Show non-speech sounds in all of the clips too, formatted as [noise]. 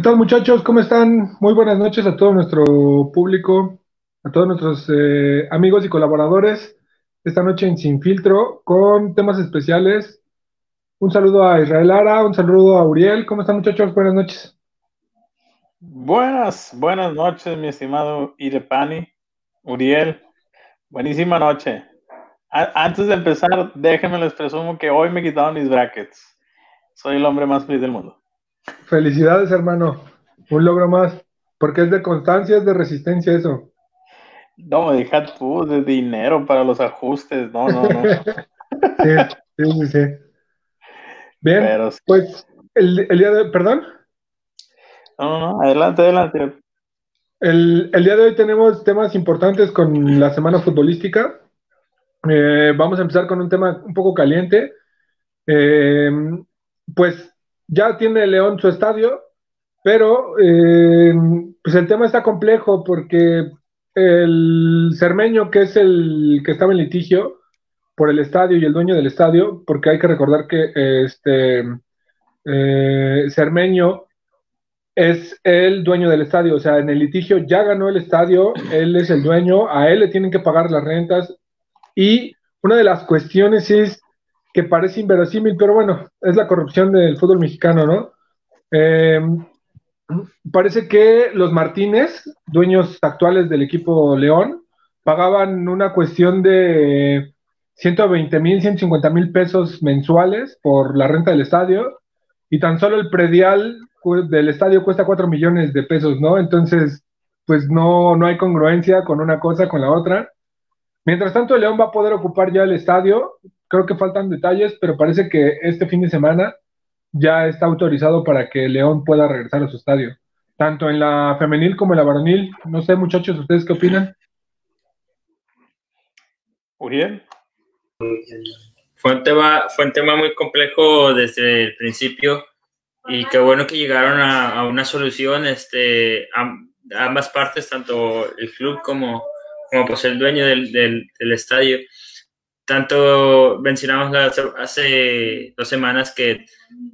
¿Qué tal muchachos? ¿Cómo están? Muy buenas noches a todo nuestro público, a todos nuestros eh, amigos y colaboradores. Esta noche en Sin Filtro con temas especiales. Un saludo a Israel Ara, un saludo a Uriel. ¿Cómo están muchachos? Buenas noches. Buenas, buenas noches, mi estimado Irepani, Uriel. Buenísima noche. antes de empezar, déjenme les presumo que hoy me quitaron mis brackets. Soy el hombre más feliz del mundo. Felicidades, hermano. Un logro más. Porque es de constancia, es de resistencia eso. No, deja tú de dinero para los ajustes. No, no, no. [laughs] sí, sí, sí, Bien, pues el, día de hoy, perdón. No, no, no, adelante, adelante. El, día de hoy tenemos temas importantes con la semana futbolística. Eh, vamos a empezar con un tema un poco caliente. Eh, pues ya tiene León su estadio, pero eh, pues el tema está complejo porque el Cermeño, que es el que estaba en litigio por el estadio y el dueño del estadio, porque hay que recordar que este eh, Cermeño es el dueño del estadio, o sea, en el litigio ya ganó el estadio, él es el dueño, a él le tienen que pagar las rentas y una de las cuestiones es que parece inverosímil, pero bueno, es la corrupción del fútbol mexicano, ¿no? Em, parece que los Martínez, dueños actuales del equipo León, pagaban una cuestión de 120 mil, 150 mil pesos mensuales por la renta del estadio y tan solo el predial del estadio cuesta 4 millones de pesos, ¿no? Entonces, pues no, no hay congruencia con una cosa con la otra. Mientras tanto, León va a poder ocupar ya el estadio. Creo que faltan detalles, pero parece que este fin de semana ya está autorizado para que León pueda regresar a su estadio. Tanto en la femenil como en la varonil. No sé, muchachos, ¿ustedes qué opinan? Uriel. Fue un tema, fue un tema muy complejo desde el principio y qué bueno que llegaron a, una solución este, ambas partes, tanto el club como, como pues el dueño del, del, estadio. Tanto mencionamos hace dos semanas que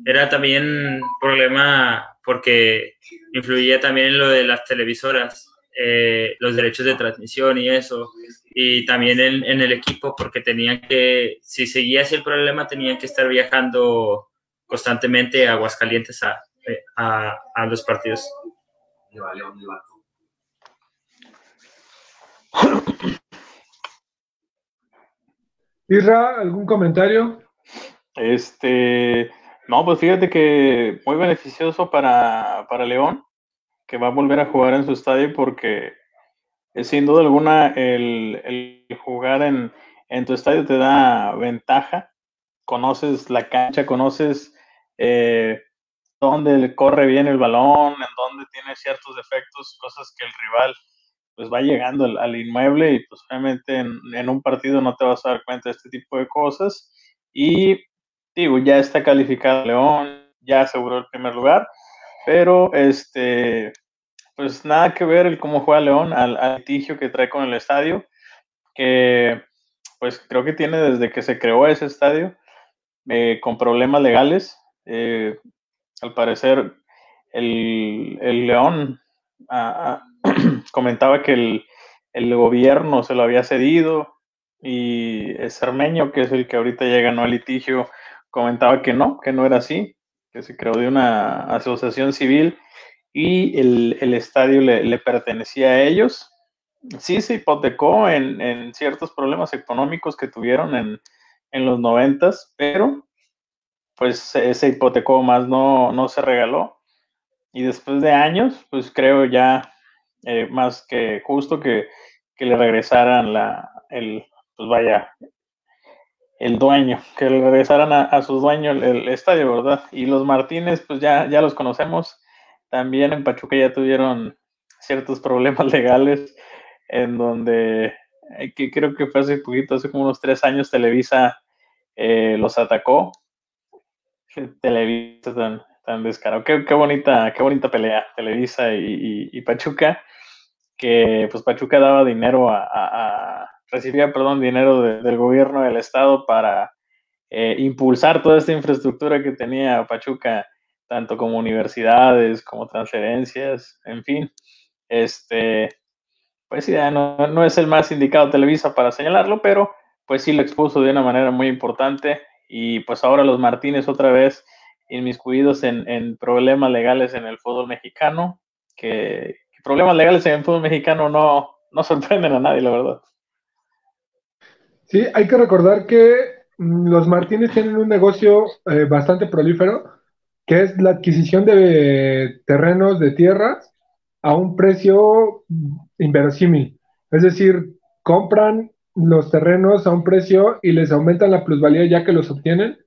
era también problema porque influía también en lo de las televisoras, eh, los derechos de transmisión y eso, y también en, el equipo porque tenían que, si seguía así el problema, tenían que estar viajando constantemente a Aguascalientes a, a los partidos. Isra, ¿algún comentario? Este, no, pues fíjate que muy beneficioso para, León, que va a volver a jugar en su estadio porque sin duda alguna el, jugar en, tu estadio te da ventaja, conoces la cancha, conoces eh, dónde corre bien el balón, en dónde tiene ciertos defectos, cosas que el rival pues va llegando al, inmueble y pues obviamente en, un partido no te vas a dar cuenta de este tipo de cosas. Y digo, ya está calificado León, ya aseguró el primer lugar, pero este, pues nada que ver el cómo juega León al, litigio que trae con el estadio, que pues creo que tiene desde que se creó ese estadio eh, con problemas legales. Eh, al parecer el, el León comentaba que el, gobierno se lo había cedido y Cermeño, que es el que ahorita ya ganó el litigio, comentaba que no, que no era así, que se creó de una asociación civil y el, estadio le, pertenecía a ellos. Sí se hipotecó en, ciertos problemas económicos que tuvieron en, los noventas, pero pues se, hipotecó más, no, no se regaló. Y después de años, pues creo ya eh, más que justo que, le regresaran la, el, pues vaya, el dueño, que le regresaran a, su dueño el, estadio, ¿verdad? Y los Martínez, pues ya, ya los conocemos. También en Pachuca ya tuvieron ciertos problemas [laughs] legales en donde, eh, que creo que fue hace poquito, hace como unos tres años, Televisa eh, los atacó. [laughs] Televisa tan, descarado. Qué, bonita, qué bonita pelea, Televisa y Pachuca que pues Pachuca daba dinero a, recibía, perdón, dinero del gobierno del estado para eh, impulsar toda esta infraestructura que tenía Pachuca tanto como universidades, como transferencias, en fin. Este, pues sí, no, no es el más indicado Televisa para señalarlo, pero pues sí lo expuso de una manera muy importante y pues ahora los Martínez otra vez inmiscuidos en, en problemas legales en el fútbol mexicano, que, problemas legales en el fútbol mexicano no, no sorprenden a nadie, la verdad. Sí, hay que recordar que mm, los Martínez tienen un negocio eh, bastante prolífero, que es la adquisición de terrenos de tierras a un precio inverosímil. Es decir, compran los terrenos a un precio y les aumentan la plusvalía ya que los obtienen.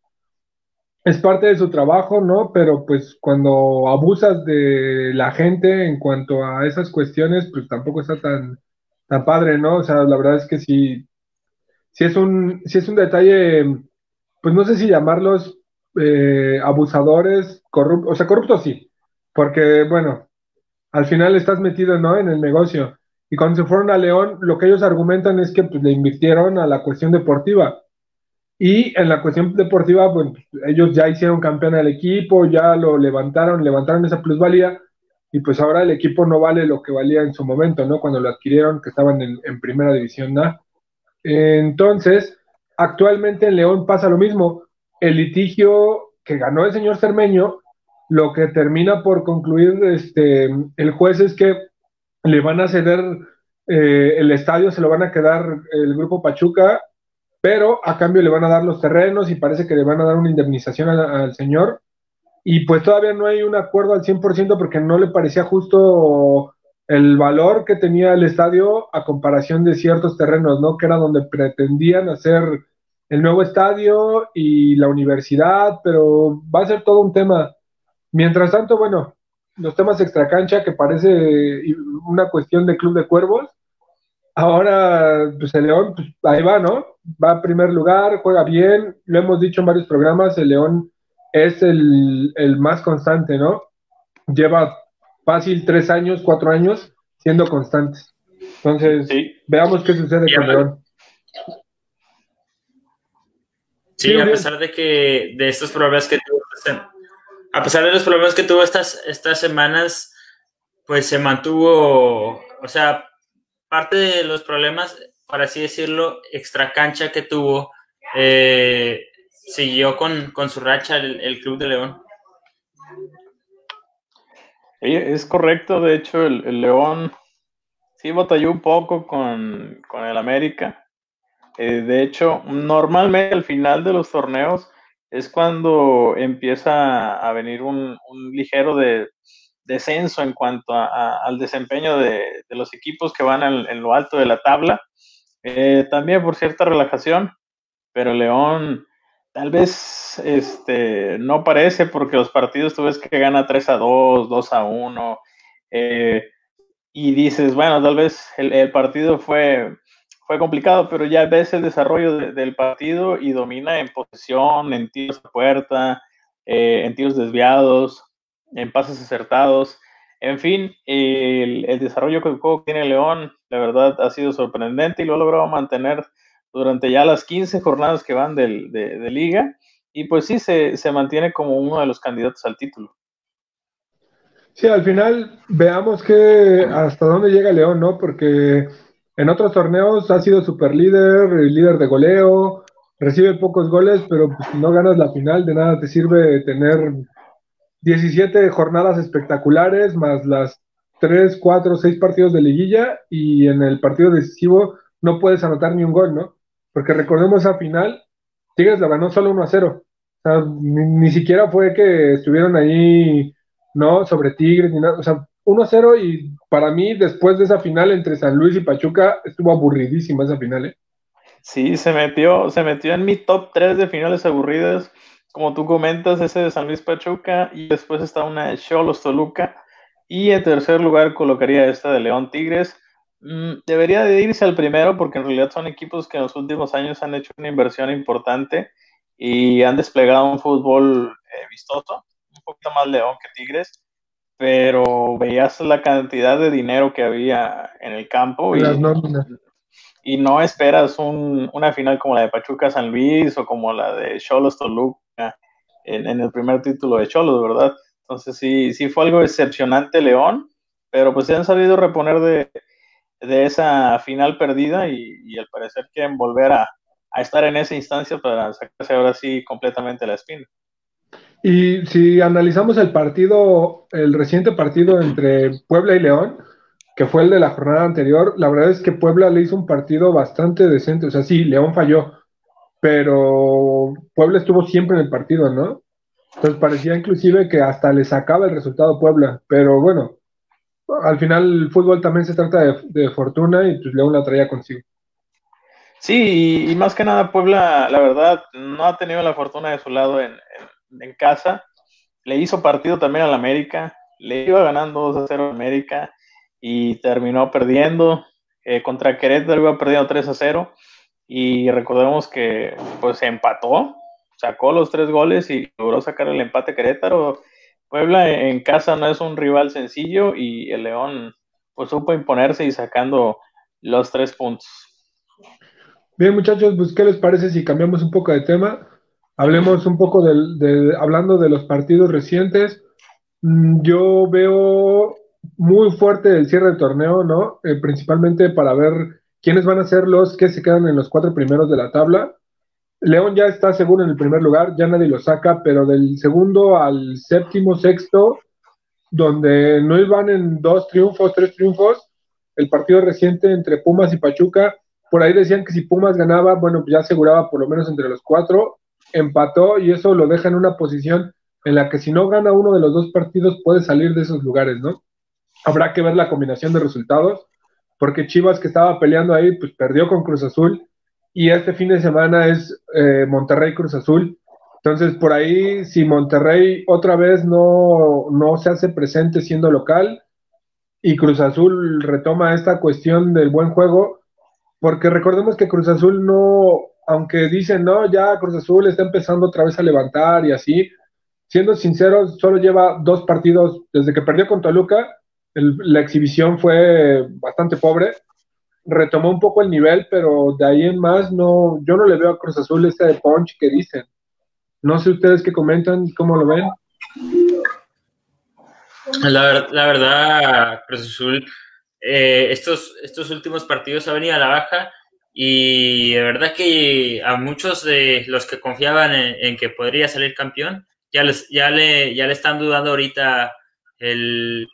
Es parte de su trabajo, ¿no? Pero pues cuando abusas de la gente en cuanto a esas cuestiones, pues tampoco está tan, tan padre, ¿no? O sea, la verdad es que sí, sí es un, sí es un detalle, pues no sé si llamarlos eh, abusadores, corruptos, o sea, corruptos sí, porque bueno, al final estás metido, ¿no? En el negocio. Y cuando se fueron a León, lo que ellos argumentan es que pues, le invirtieron a la cuestión deportiva. Y en la cuestión deportiva, pues ellos ya hicieron campeón al equipo, ya lo levantaron, levantaron esa plusvalía, y pues ahora el equipo no vale lo que valía en su momento, ¿no? Cuando lo adquirieron, que estaban en, primera división ¿no? Entonces, actualmente en León pasa lo mismo. El litigio que ganó el señor Cermeño, lo que termina por concluir este, el juez es que le van a ceder eh, el estadio, se lo van a quedar el grupo Pachuca, pero a cambio le van a dar los terrenos y parece que le van a dar una indemnización al, señor. Y pues todavía no hay un acuerdo al 100% porque no le parecía justo el valor que tenía el estadio a comparación de ciertos terrenos, ¿no? Que era donde pretendían hacer el nuevo estadio y la universidad, pero va a ser todo un tema. Mientras tanto, bueno, los temas extracancha, que parece una cuestión de club de cuervos. Ahora, pues el León, pues, ahí va, ¿no? Va a primer lugar, juega bien, lo hemos dicho en varios programas, el León es el, más constante, ¿no? Lleva fácil tres años, cuatro años siendo constantes. Entonces, veamos qué sucede con León. Sí, a pesar de que de estos problemas que tuvo a pesar de los problemas que tuvo estas, estas semanas, pues se mantuvo, o sea, parte de los problemas, por así decirlo, extra cancha que tuvo, eh, siguió con, su racha el, Club de León. es correcto, de hecho, el, León sí batalló un poco con, el América. Eh, de hecho, normalmente al final de los torneos, es cuando empieza a venir un, ligero de, descenso en cuanto al desempeño de, los equipos que van en, lo alto de la tabla. Eh, también por cierta relajación, pero León tal vez este, no parece porque los partidos tú ves que gana 3 a 2, 2 a 1, eh, y dices, bueno, tal vez el partido fue fue complicado, pero ya ves el desarrollo del partido y domina en posición, en tiros a puerta, eh, en tiros desviados, en pases acertados. En fin, el, desarrollo que tiene León, la verdad, ha sido sorprendente y lo ha logrado mantener durante ya las 15 jornadas que van de, de, liga. Y pues sí, se, se mantiene como uno de los candidatos al título. Sí, al final veamos que hasta dónde llega León, ¿no? Porque en otros torneos ha sido super líder, líder de goleo, recibe pocos goles, pero pues, si no ganas la final, de nada te sirve tener 17 jornadas espectaculares, más las 3, 4, 6 partidos de liguilla, y en el partido decisivo no puedes anotar ni un gol, ¿no? Porque recordemos esa final, Tigres la ganó solo 1 a 0. O sea, ni, ni, siquiera fue que estuvieron ahí, ¿no? Sobre Tigres, ni nada. O sea, 1-0 y para mí después de esa final entre San Luis y Pachuca estuvo aburridísima esa final. ¿eh? Sí, se metió, se metió en mi top 3 de finales aburridas, como tú comentas, ese de San Luis Pachuca y después está una de Cholos Toluca y en tercer lugar colocaría esta de León Tigres. Mm, debería de irse al primero porque en realidad son equipos que en los últimos años han hecho una inversión importante y han desplegado un fútbol eh, vistoso, un poquito más León que Tigres pero veías la cantidad de dinero que había en el campo y, y no esperas una final como la de Pachuca San Luis o como la de Cholos Toluca en, el primer título de Cholos, ¿verdad? Entonces sí, sí fue algo excepcionante León, pero pues se han sabido reponer de, esa final perdida y, al parecer quieren volver a, estar en esa instancia para sacarse ahora sí completamente la espina. Y si analizamos el partido, el reciente partido entre Puebla y León, que fue el de la jornada anterior, la verdad es que Puebla le hizo un partido bastante decente. O sea, sí, León falló, pero Puebla estuvo siempre en el partido, ¿no? Entonces parecía inclusive que hasta le sacaba el resultado Puebla, pero bueno, al final el fútbol también se trata de, fortuna y pues León la traía consigo. Sí, y, más que nada Puebla, la verdad, no ha tenido la fortuna de su lado en, en, casa. Le hizo partido también al América, le iba ganando 2 a 0 a América y terminó perdiendo. Eh, contra Querétaro iba perdiendo 3 a 0 y recordemos que pues empató, sacó los tres goles y logró sacar el empate Querétaro. Puebla en casa no es un rival sencillo y el León pues supo imponerse y sacando los tres puntos. Bien muchachos, pues ¿qué les parece si cambiamos un poco de tema? Hablemos un poco de, hablando de los partidos recientes. Mm, yo veo muy fuerte el cierre del torneo, ¿no? Eh, principalmente para ver quiénes van a ser los que se quedan en los cuatro primeros de la tabla. León ya está seguro en el primer lugar, ya nadie lo saca, pero del segundo al séptimo, sexto, donde no iban en dos triunfos, tres triunfos, el partido reciente entre Pumas y Pachuca, por ahí decían que si Pumas ganaba, bueno, ya aseguraba por lo menos entre los cuatro, empató y eso lo deja en una posición en la que si no gana uno de los dos partidos puede salir de esos lugares, ¿no? Habrá que ver la combinación de resultados, porque Chivas que estaba peleando ahí, pues perdió con Cruz Azul y este fin de semana es eh, Monterrey Cruz Azul. Entonces, por ahí, si Monterrey otra vez no, no se hace presente siendo local y Cruz Azul retoma esta cuestión del buen juego, porque recordemos que Cruz Azul no, aunque dicen, no, ya Cruz Azul está empezando otra vez a levantar y así, siendo sinceros, solo lleva dos partidos desde que perdió con Toluca la exhibición fue bastante pobre. Retomó un poco el nivel, pero de ahí en más no, yo no le veo a Cruz Azul este de punch que dicen. No sé ustedes qué comentan, cómo lo ven. La, la verdad, Cruz Azul, eh, estos, estos últimos partidos ha venido a la baja y de verdad que a muchos de los que confiaban en, en que podría salir campeón, ya, les, ya, le, ya le están dudando ahorita el,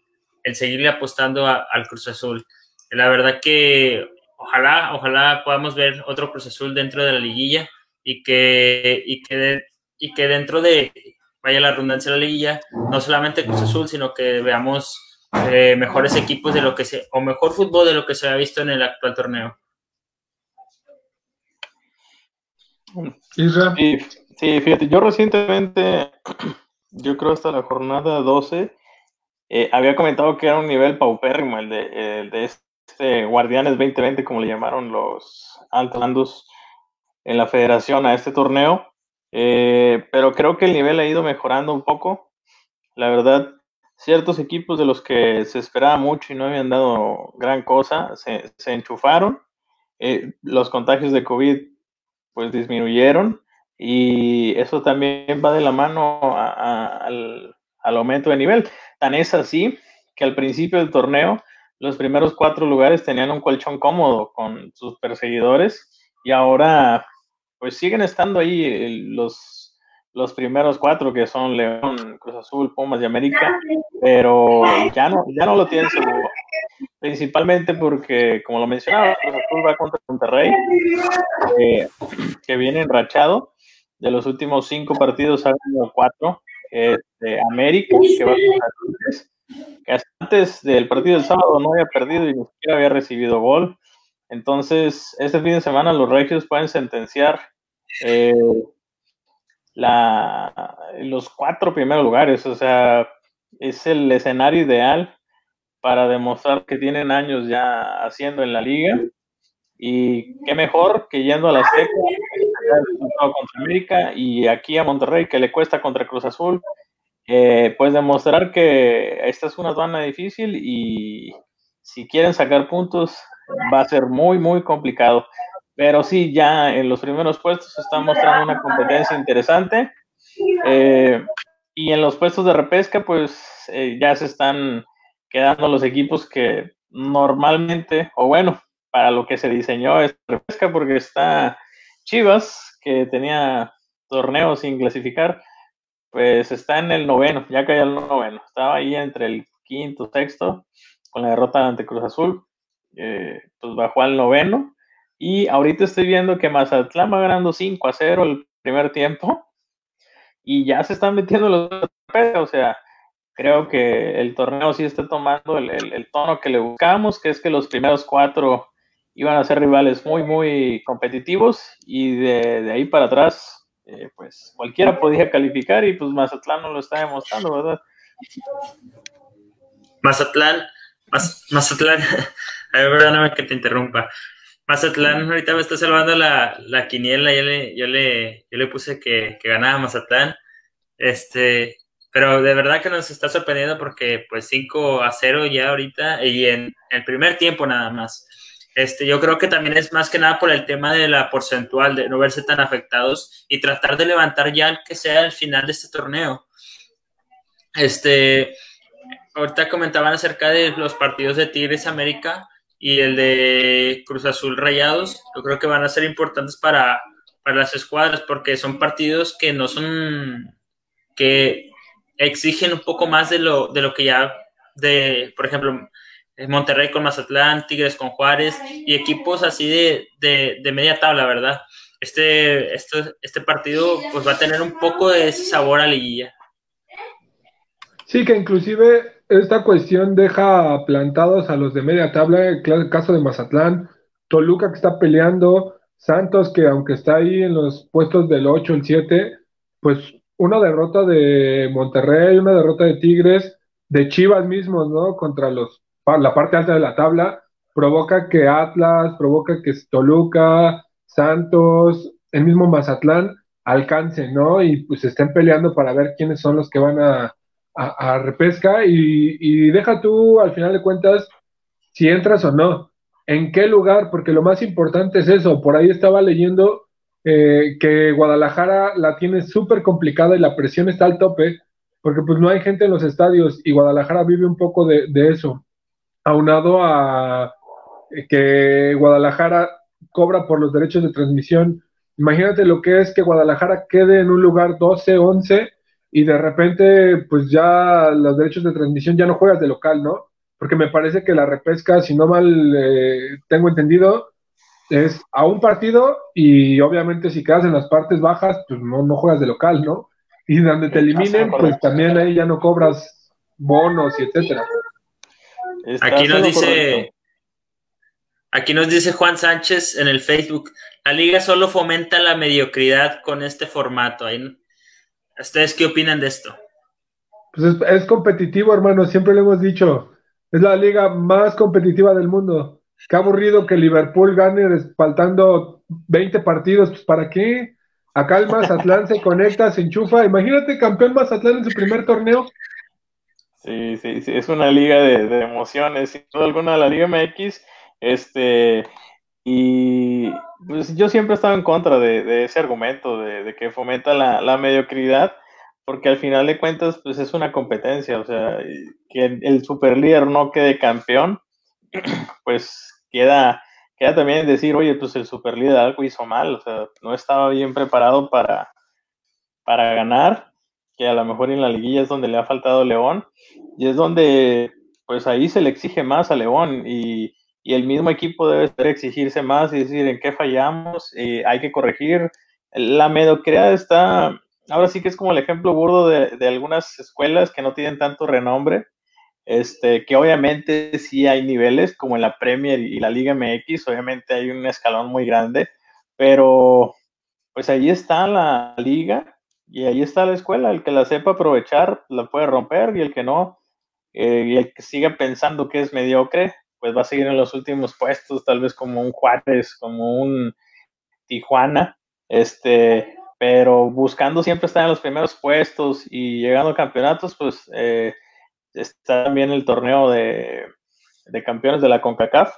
el seguirle apostando al Cruz Azul. La verdad que ojalá, ojalá podamos ver otro Cruz Azul dentro de la liguilla y que, y que, y que dentro de, vaya la redundancia de la liguilla, no solamente Cruz Azul, sino que veamos eh, mejores equipos de lo que se, o mejor fútbol de lo que se ha visto en el actual torneo. Sí, sí, fíjate, yo recientemente, [clears throat] yo creo hasta la jornada 12, eh, había comentado que era un nivel paupérrimo el de, de este Guardianes 2020, como le llamaron los altos en la federación a este torneo. Eh, pero creo que el nivel ha ido mejorando un poco. La verdad, ciertos equipos de los que se esperaba mucho y no habían dado gran cosa se, se enchufaron. Eh, los contagios de COVID pues disminuyeron y eso también va de la mano al, al aumento de nivel. Tan es así que al principio del torneo los primeros cuatro lugares tenían un colchón cómodo con sus perseguidores y ahora pues siguen estando ahí los, los primeros cuatro que son León, Cruz Azul, Pumas y América, pero ya no, ya no lo tienen seguro. Principalmente porque, como lo mencionaba, Cruz Azul va contra Monterrey, eh, que viene enrachado. De los últimos cinco partidos ha ganado cuatro este, América, que va a antes del partido del sábado no había perdido y ni siquiera había recibido gol. Entonces, este fin de semana los Regios pueden sentenciar eh, la, los cuatro primeros lugares. O sea, es el escenario ideal para demostrar que tienen años ya haciendo en la liga. Y qué mejor que yendo a la Azteca contra América y aquí a Monterrey que le cuesta contra Cruz Azul, eh, pues demostrar que esta es una zona difícil y si quieren sacar puntos va a ser muy, muy complicado. Pero sí, ya en los primeros puestos están mostrando una competencia interesante. Eh, y en los puestos de repesca, pues eh, ya se están quedando los equipos que normalmente, o bueno, para lo que se diseñó es repesca, porque está Chivas, que tenía torneos sin clasificar, pues está en el noveno, ya cayó el noveno, estaba ahí entre el quinto, sexto, con la derrota ante Cruz Azul, eh, pues bajó al noveno, y ahorita estoy viendo que Mazatlán va ganando 5 a 0 el primer tiempo, y ya se están metiendo los o sea, creo que el torneo sí está tomando el, tono que le buscamos, que es que los primeros cuatro iban a ser rivales muy, muy competitivos y de, ahí para atrás, eh, pues cualquiera podía calificar y pues Mazatlán no lo está demostrando, ¿verdad? Mazatlán, Mazatlán, [laughs] a ver, perdóname que te interrumpa. Mazatlán ahorita me está salvando la, la quiniela, yo le, yo le, yo le puse que, que ganaba Mazatlán. Este, pero de verdad que nos está sorprendiendo porque pues 5 a 0 ya ahorita y en el primer tiempo nada más. Este, yo creo que también es más que nada por el tema de la porcentual, de no verse tan afectados y tratar de levantar ya que sea el final de este torneo. Este, ahorita comentaban acerca de los partidos de Tigres América y el de Cruz Azul Rayados. Yo creo que van a ser importantes para, para las escuadras porque son partidos que no son que exigen un poco más de lo, de lo que ya, de, por ejemplo, Monterrey con Mazatlán, Tigres con Juárez y equipos así de, de, media tabla, ¿verdad? Este, este, este partido pues va a tener un poco de ese sabor a liguilla. Sí, que inclusive esta cuestión deja plantados a los de media tabla, el caso de Mazatlán, Toluca que está peleando, Santos que aunque está ahí en los puestos del 8, el 7, pues una derrota de Monterrey, una derrota de Tigres, de Chivas mismos, ¿no? Contra los la parte alta de la tabla, provoca que Atlas, provoca que Toluca, Santos, el mismo Mazatlán alcancen, ¿no? Y pues estén peleando para ver quiénes son los que van a, a, repesca. Y, y, deja tú, al final de cuentas, si entras o no, en qué lugar, porque lo más importante es eso, por ahí estaba leyendo eh, que Guadalajara la tiene súper complicada y la presión está al tope, porque pues no hay gente en los estadios y Guadalajara vive un poco de, eso, aunado a eh, que Guadalajara cobra por los derechos de transmisión. Imagínate lo que es que Guadalajara quede en un lugar 12, 11 y de repente pues ya los derechos de transmisión ya no juegas de local, ¿no? Porque me parece que la repesca, si no mal eh, tengo entendido, es a un partido y obviamente si quedas en las partes bajas, pues no, no juegas de local, ¿no? Y donde te eliminen, pues también ahí ya no cobras bonos y etcétera. Aquí nos dice, aquí nos dice Juan Sánchez en el Facebook, la liga solo fomenta la mediocridad con este formato. ¿Ustedes qué opinan de esto? Pues es, es competitivo, hermano, siempre lo hemos dicho. Es la liga más competitiva del mundo. Qué aburrido que Liverpool gane faltando 20 partidos, pues ¿para qué? Acá el Mazatlán se conecta, se enchufa. Imagínate campeón Mazatlán en su primer torneo. Sí, sí, sí, es una liga de, emociones, sin duda alguna, la Liga MX. Este, y pues yo siempre he estado en contra de, ese argumento, de, que fomenta la, la, mediocridad, porque al final de cuentas, pues es una competencia, o sea, que el, el superlíder no quede campeón, [clears throat] pues queda, queda también decir, oye, pues el superlíder algo hizo mal, o sea, no estaba bien preparado para, para ganar, que a lo mejor en la liguilla es donde le ha faltado León, y es donde, pues ahí se le exige más a León, y, el mismo equipo debe exigirse más y decir en qué fallamos, y hay que corregir. La mediocridad está, ahora sí que es como el ejemplo burdo de, de algunas escuelas que no tienen tanto renombre, este, que obviamente sí hay niveles, como en la Premier y la Liga MX, obviamente hay un escalón muy grande, pero pues ahí está la liga y ahí está la escuela, el que la sepa aprovechar la puede romper y el que no, eh, y el que siga pensando que es mediocre, pues va a seguir en los últimos puestos, tal vez como un Juárez, como un Tijuana, este, pero buscando siempre estar en los primeros puestos y llegando a campeonatos, pues eh, está también el torneo de, campeones de la CONCACAF,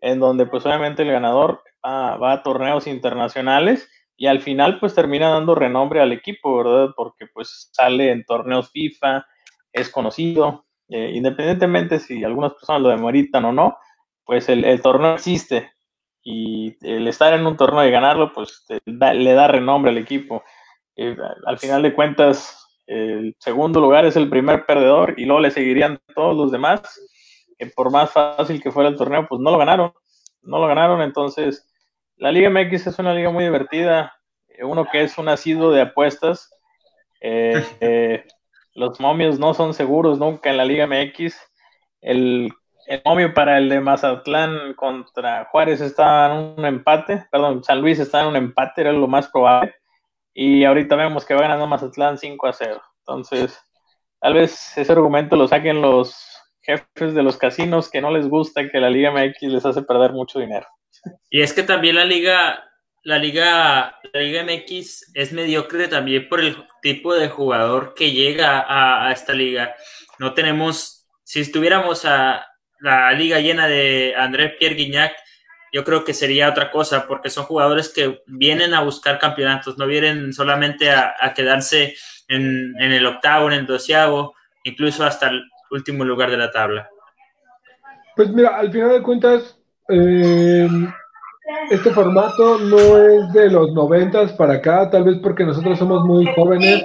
en donde pues obviamente el ganador va, a torneos internacionales y al final pues termina dando renombre al equipo, ¿verdad? Porque pues sale en torneos FIFA, es conocido, eh, independientemente si algunas personas lo demoritan o no, pues el, torneo existe y el estar en un torneo y ganarlo pues le da renombre al equipo. Eh, al final de cuentas, el segundo lugar es el primer perdedor y luego le seguirían todos los demás, por más fácil que fuera el torneo, pues no lo ganaron, no lo ganaron, entonces la Liga MX es una liga muy divertida, uno que es un asiduo de apuestas, eh, [laughs] eh, los momios no son seguros nunca en la Liga MX, el, el momio para el de Mazatlán contra Juárez está en un empate, perdón, San Luis está en un empate, era lo más probable, y ahorita vemos que va ganando Mazatlán 5 a 0. Entonces, tal vez ese argumento lo saquen los jefes de los casinos que no les gusta que la Liga MX les hace perder mucho dinero. Y es que también la Liga, la Liga, la Liga MX es mediocre también por el tipo de jugador que llega a, esta liga. No tenemos, si estuviéramos a la liga llena de André Pierre Guignac, yo creo que sería otra cosa, porque son jugadores que vienen a buscar campeonatos, no vienen solamente a, quedarse en, el octavo, en el doceavo, incluso hasta el último lugar de la tabla. Pues mira, al final de cuentas, eh, este formato no es de los noventas para acá, tal vez porque nosotros somos muy jóvenes,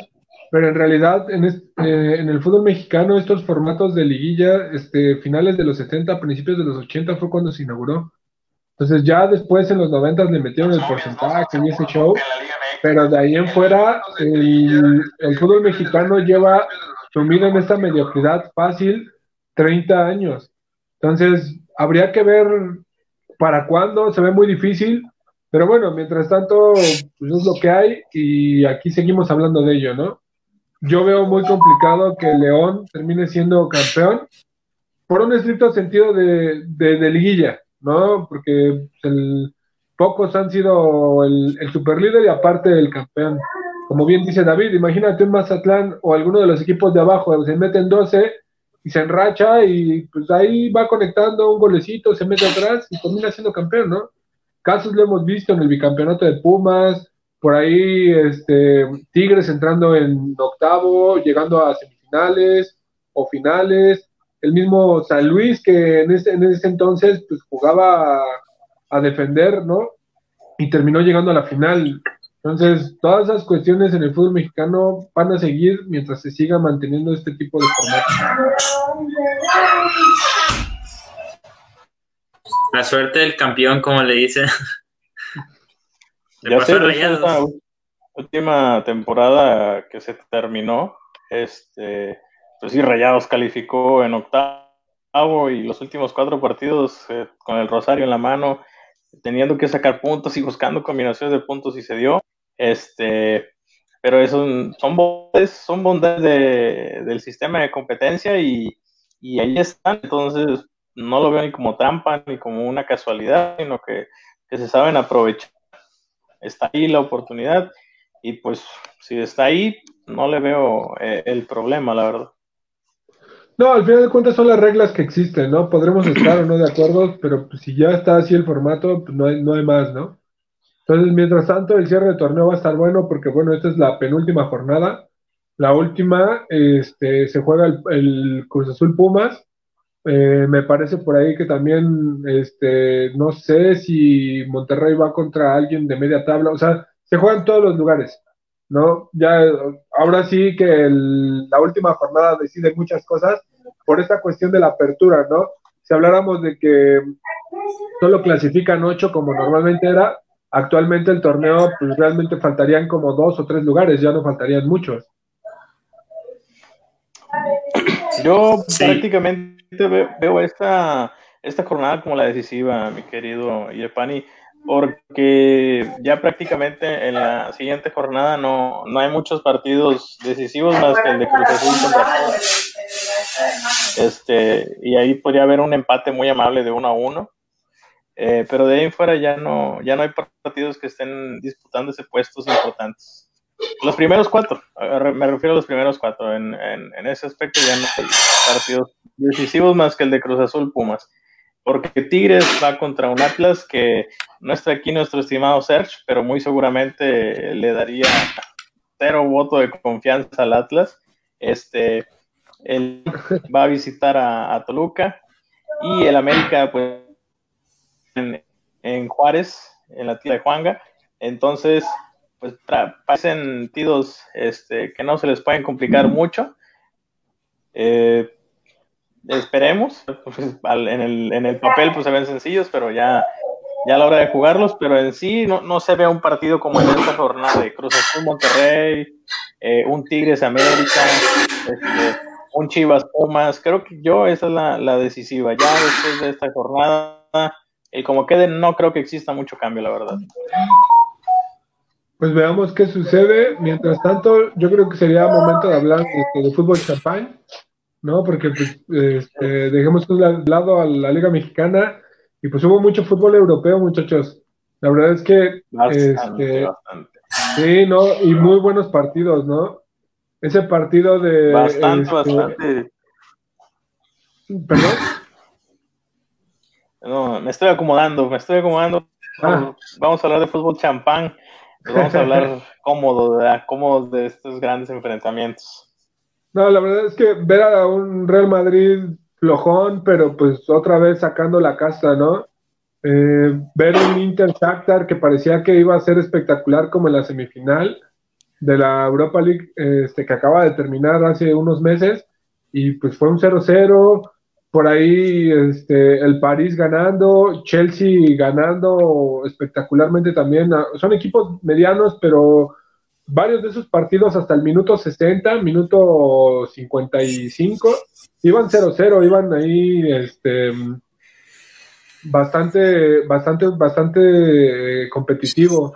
pero en realidad en, eh, en, el fútbol mexicano estos formatos de liguilla, este, finales de los 70, principios de los 80 fue cuando se inauguró. Entonces ya después en los 90 le metieron el porcentaje y ese show, pero de ahí en fuera el, fútbol mexicano lleva sumido en esta mediocridad fácil 30 años. Entonces habría que ver para cuándo, se ve muy difícil, pero bueno, mientras tanto pues es lo que hay y aquí seguimos hablando de ello, ¿no? Yo veo muy complicado que León termine siendo campeón por un estricto sentido de, de liguilla ¿no? Porque pocos han sido el, el superlíder y aparte el campeón. Como bien dice David, imagínate un Mazatlán o alguno de los equipos de abajo, se meten 12 y se enracha y pues ahí va conectando un golecito, se mete atrás y termina siendo campeón, ¿no? Casos lo hemos visto en el bicampeonato de Pumas, por ahí este, Tigres entrando en octavo, llegando a semifinales o finales, el mismo San Luis que en ese, en ese entonces pues jugaba a, defender, ¿no? Y terminó llegando a la final. Entonces, todas esas cuestiones en el fútbol mexicano van a seguir mientras se siga manteniendo este tipo de formato. La suerte del campeón, como le dicen. ya sé, esta última temporada que se terminó, este, pues sí, Rayados calificó en octavo y los últimos cuatro partidos eh, con el Rosario en la mano, teniendo que sacar puntos y buscando combinaciones de puntos y se dio. Este, pero eso son bondades, son bondades del sistema de competencia y, ahí están. Entonces, no lo veo ni como trampa ni como una casualidad, sino que, que se saben aprovechar. Está ahí la oportunidad y pues si está ahí, no le veo eh, el problema, la verdad. No, al final de cuentas son las reglas que existen, ¿no? Podremos estar o no de acuerdo, pero pues, si ya está así el formato, pues no hay, no hay más, ¿no? Entonces, mientras tanto, el cierre de torneo va a estar bueno porque, bueno, esta es la penúltima jornada. La última, este, se juega el, Cruz Azul Pumas. Eh, me parece por ahí que también, este, no sé si Monterrey va contra alguien de media tabla. O sea, se juega en todos los lugares. ¿no? Ya ahora sí que la última jornada decide muchas cosas por esta cuestión de la apertura, ¿no? Si habláramos de que solo clasifican ocho como normalmente era, actualmente el torneo pues realmente faltarían como dos o tres lugares, ya no faltarían muchos. Yo prácticamente veo esta, esta jornada como la decisiva, mi querido Yepani porque ya prácticamente en la siguiente jornada no, no hay muchos partidos decisivos más que el de Cruz Azul contra Este, y ahí podría haber un empate muy amable de uno a uno. Eh, pero de ahí en fuera ya no, ya no hay partidos que estén disputándose puestos importantes. Los primeros cuatro, me refiero a los primeros cuatro. En, en, ese aspecto ya no hay partidos decisivos más que el de Cruz Azul Pumas. porque Tigres va contra un Atlas que no está aquí nuestro estimado Serge, pero muy seguramente le daría cero voto de confianza al Atlas. Este, él va a visitar a, Toluca y el América, pues, en, Juárez, en la tía de Juanga. Entonces, pues, parecen sentidos este, que no se les pueden complicar mucho. Eh, esperemos. Pues, en, el, en el papel pues se ven sencillos, pero ya, ya a la hora de jugarlos, pero en sí no, no se ve un partido como en esta jornada de Cruz Azul Monterrey, eh, un Tigres América, este, un Chivas Pumas. Creo que yo esa es la, la, decisiva. Ya después de esta jornada, y como quede, no creo que exista mucho cambio, la verdad. Pues veamos qué sucede. Mientras tanto, yo creo que sería momento de hablar de, de fútbol champán. ¿no? Porque pues, este, dejemos de lado a la Liga Mexicana y pues hubo mucho fútbol europeo, muchachos. La verdad es que este, sí, ¿no? Y muy buenos partidos, ¿no? Ese partido de bastante, este, bastante. ¿Perdón? No, me estoy acomodando, me estoy acomodando. Ah. Vamos a hablar de fútbol champán. Vamos a hablar [laughs] cómodo, ¿verdad? cómodos de estos grandes enfrentamientos. No, la verdad es que ver a un Real Madrid flojón, pero pues otra vez sacando la casta, ¿no? Eh, ver un Inter Shakhtar que parecía que iba a ser espectacular como en la semifinal de la Europa League este, que acaba de terminar hace unos meses y pues fue un 0-0, por ahí este, el París ganando, Chelsea ganando espectacularmente también, son equipos medianos pero varios de esos partidos hasta el minuto 60, minuto 55, iban 0-0, iban ahí este, bastante, bastante, bastante eh, competitivo.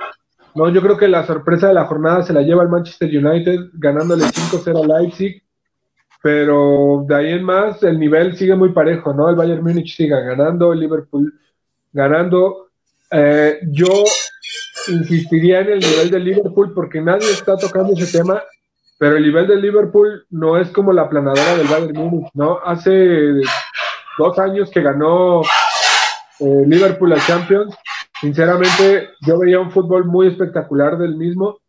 No, yo creo que la sorpresa de la jornada se la lleva el Manchester United ganándole 5-0 a Leipzig, pero de ahí en más el nivel sigue muy parejo, ¿no? El Bayern Múnich sigue ganando, el Liverpool ganando. Eh, yo insistiría en el nivel del Liverpool porque nadie está tocando ese tema, pero el nivel del Liverpool no es como la planadora del Bayern Munich, ¿no? Hace dos años que ganó eh, Liverpool a Champions, sinceramente yo veía un fútbol muy espectacular del mismo.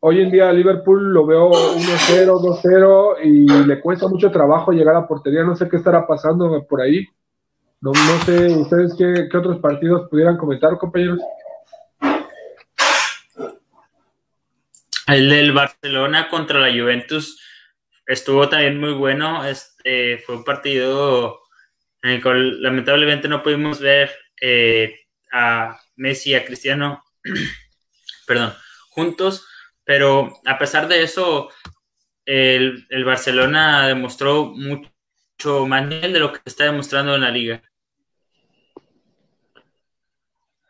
Hoy en día Liverpool lo veo 1-0, 2-0 y le cuesta mucho trabajo llegar a portería. No sé qué estará pasando por ahí. No, no sé ustedes qué, qué otros partidos pudieran comentar, compañeros. El del Barcelona contra la Juventus estuvo también muy bueno. Este fue un partido en el cual lamentablemente no pudimos ver eh, a Messi y a Cristiano, [clears throat] perdón, juntos, pero a pesar de eso, el, Barcelona demostró mucho más nivel de lo que está demostrando en la liga.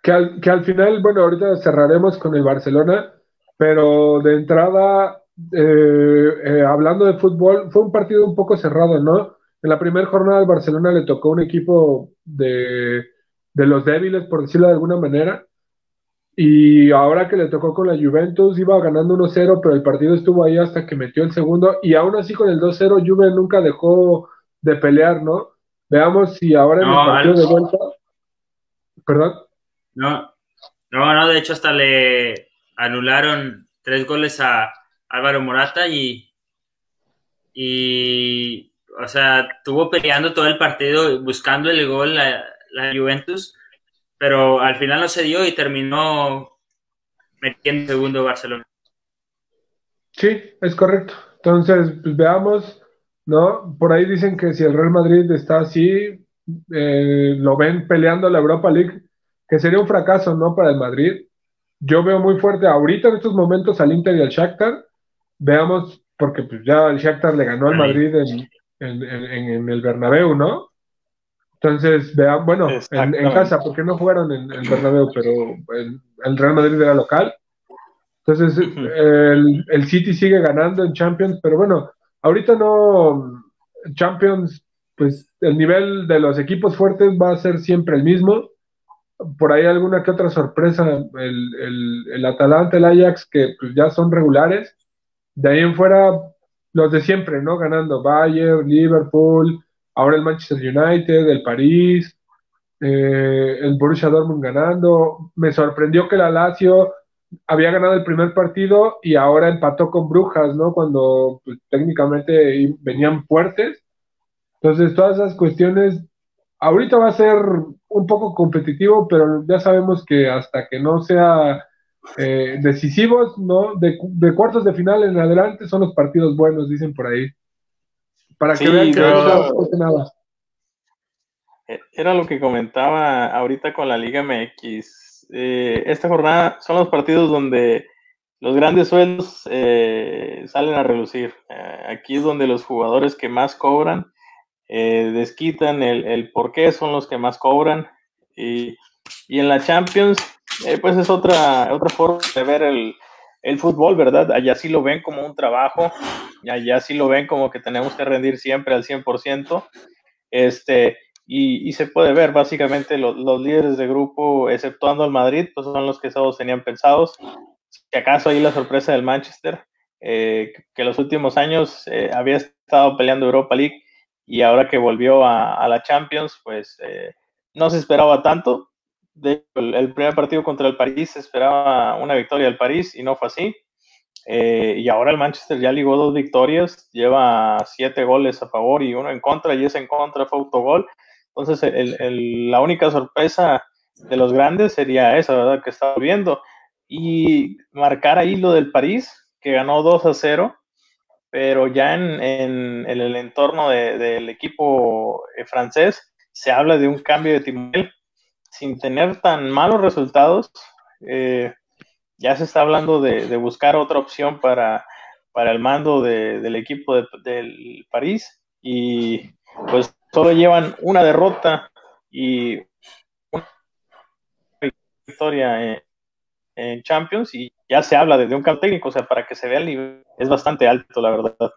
Que al, final, bueno, ahorita cerraremos con el Barcelona pero de entrada, eh, eh, hablando de fútbol, fue un partido un poco cerrado, ¿no? En la primera jornada al Barcelona le tocó un equipo de, los débiles, por decirlo de alguna manera, y ahora que le tocó con la Juventus, iba ganando 1-0, pero el partido estuvo ahí hasta que metió el segundo, y aún así con el 2-0, Juve nunca dejó de pelear, ¿no? Veamos si ahora en el partido de vuelta. ¿Perdón? No, no, no, de hecho hasta le, anularon tres goles a Álvaro Morata y, y o sea, estuvo peleando todo el partido buscando el gol la, la Juventus, pero al final no se dio y terminó metiendo segundo Barcelona. Sí, es correcto. Entonces, pues veamos, ¿no? Por ahí dicen que si el Real Madrid está así, eh, lo ven peleando la Europa League, que sería un fracaso, ¿no? Para el Madrid yo veo muy fuerte ahorita en estos momentos al Inter y al Shakhtar. Veamos, porque pues ya el Shakhtar le ganó al Madrid en, el Bernabéu, ¿no? Entonces, vean, bueno, en, casa, porque no jugaron en el Bernabéu, pero el, Real Madrid era local. Entonces, el, el City sigue ganando en Champions, pero bueno, ahorita no, Champions, pues el nivel de los equipos fuertes va a ser siempre el mismo por ahí alguna que otra sorpresa, el, el, el Atalanta, el Ajax, que pues, ya son regulares. De ahí en fuera, los de siempre, ¿no? Ganando Bayern, Liverpool, ahora el Manchester United, el París. eh, el Borussia Dortmund ganando. Me sorprendió que la Lazio había ganado el primer partido y ahora empató con Brujas, ¿no? Cuando pues, técnicamente venían fuertes. Entonces, todas esas cuestiones, ahorita va a ser un poco competitivo, pero ya sabemos que hasta que no sea eh, decisivos, ¿no? De, cuartos de final en adelante son los partidos buenos, dicen por ahí. Para que vean que no, no nada. Era lo que comentaba ahorita con la Liga MX. Eh, esta jornada son los partidos donde los grandes sueldos eh, salen a relucir. Eh, aquí es donde los jugadores que más cobran desquitan el, el, por qué son los que más cobran. Y, y en la Champions, pues es otra, otra forma de ver el, el fútbol, ¿verdad? Allá sí lo ven como un trabajo, allá sí lo ven como que tenemos que rendir siempre al 100%. Este, y, se puede ver básicamente los, líderes de grupo, exceptuando el Madrid, pues son los que todos tenían pensados. Si acaso ahí la sorpresa del Manchester, eh, que los últimos años eh, había estado peleando Europa League y ahora que volvió a, la Champions, pues eh, no se esperaba tanto. De, el, el, primer partido contra el París esperaba una victoria del París y no fue así. y ahora el Manchester ya ligó dos victorias, lleva siete goles a favor y uno en contra, y ese en contra fue autogol. Entonces, el, la única sorpresa de los grandes sería esa, ¿verdad? Que estaba viendo. Y marcar ahí lo del París, que ganó 2 a 0, pero ya en, en, el entorno del equipo eh, francés se habla de un cambio de timonel sin tener tan malos resultados. Eh, ya se está hablando de, buscar otra opción para, para el mando del equipo del París y pues solo llevan una derrota y una victoria en, Champions y ya se habla de, un cambio técnico, o sea, para que se vea el nivel es bastante alto, la verdad.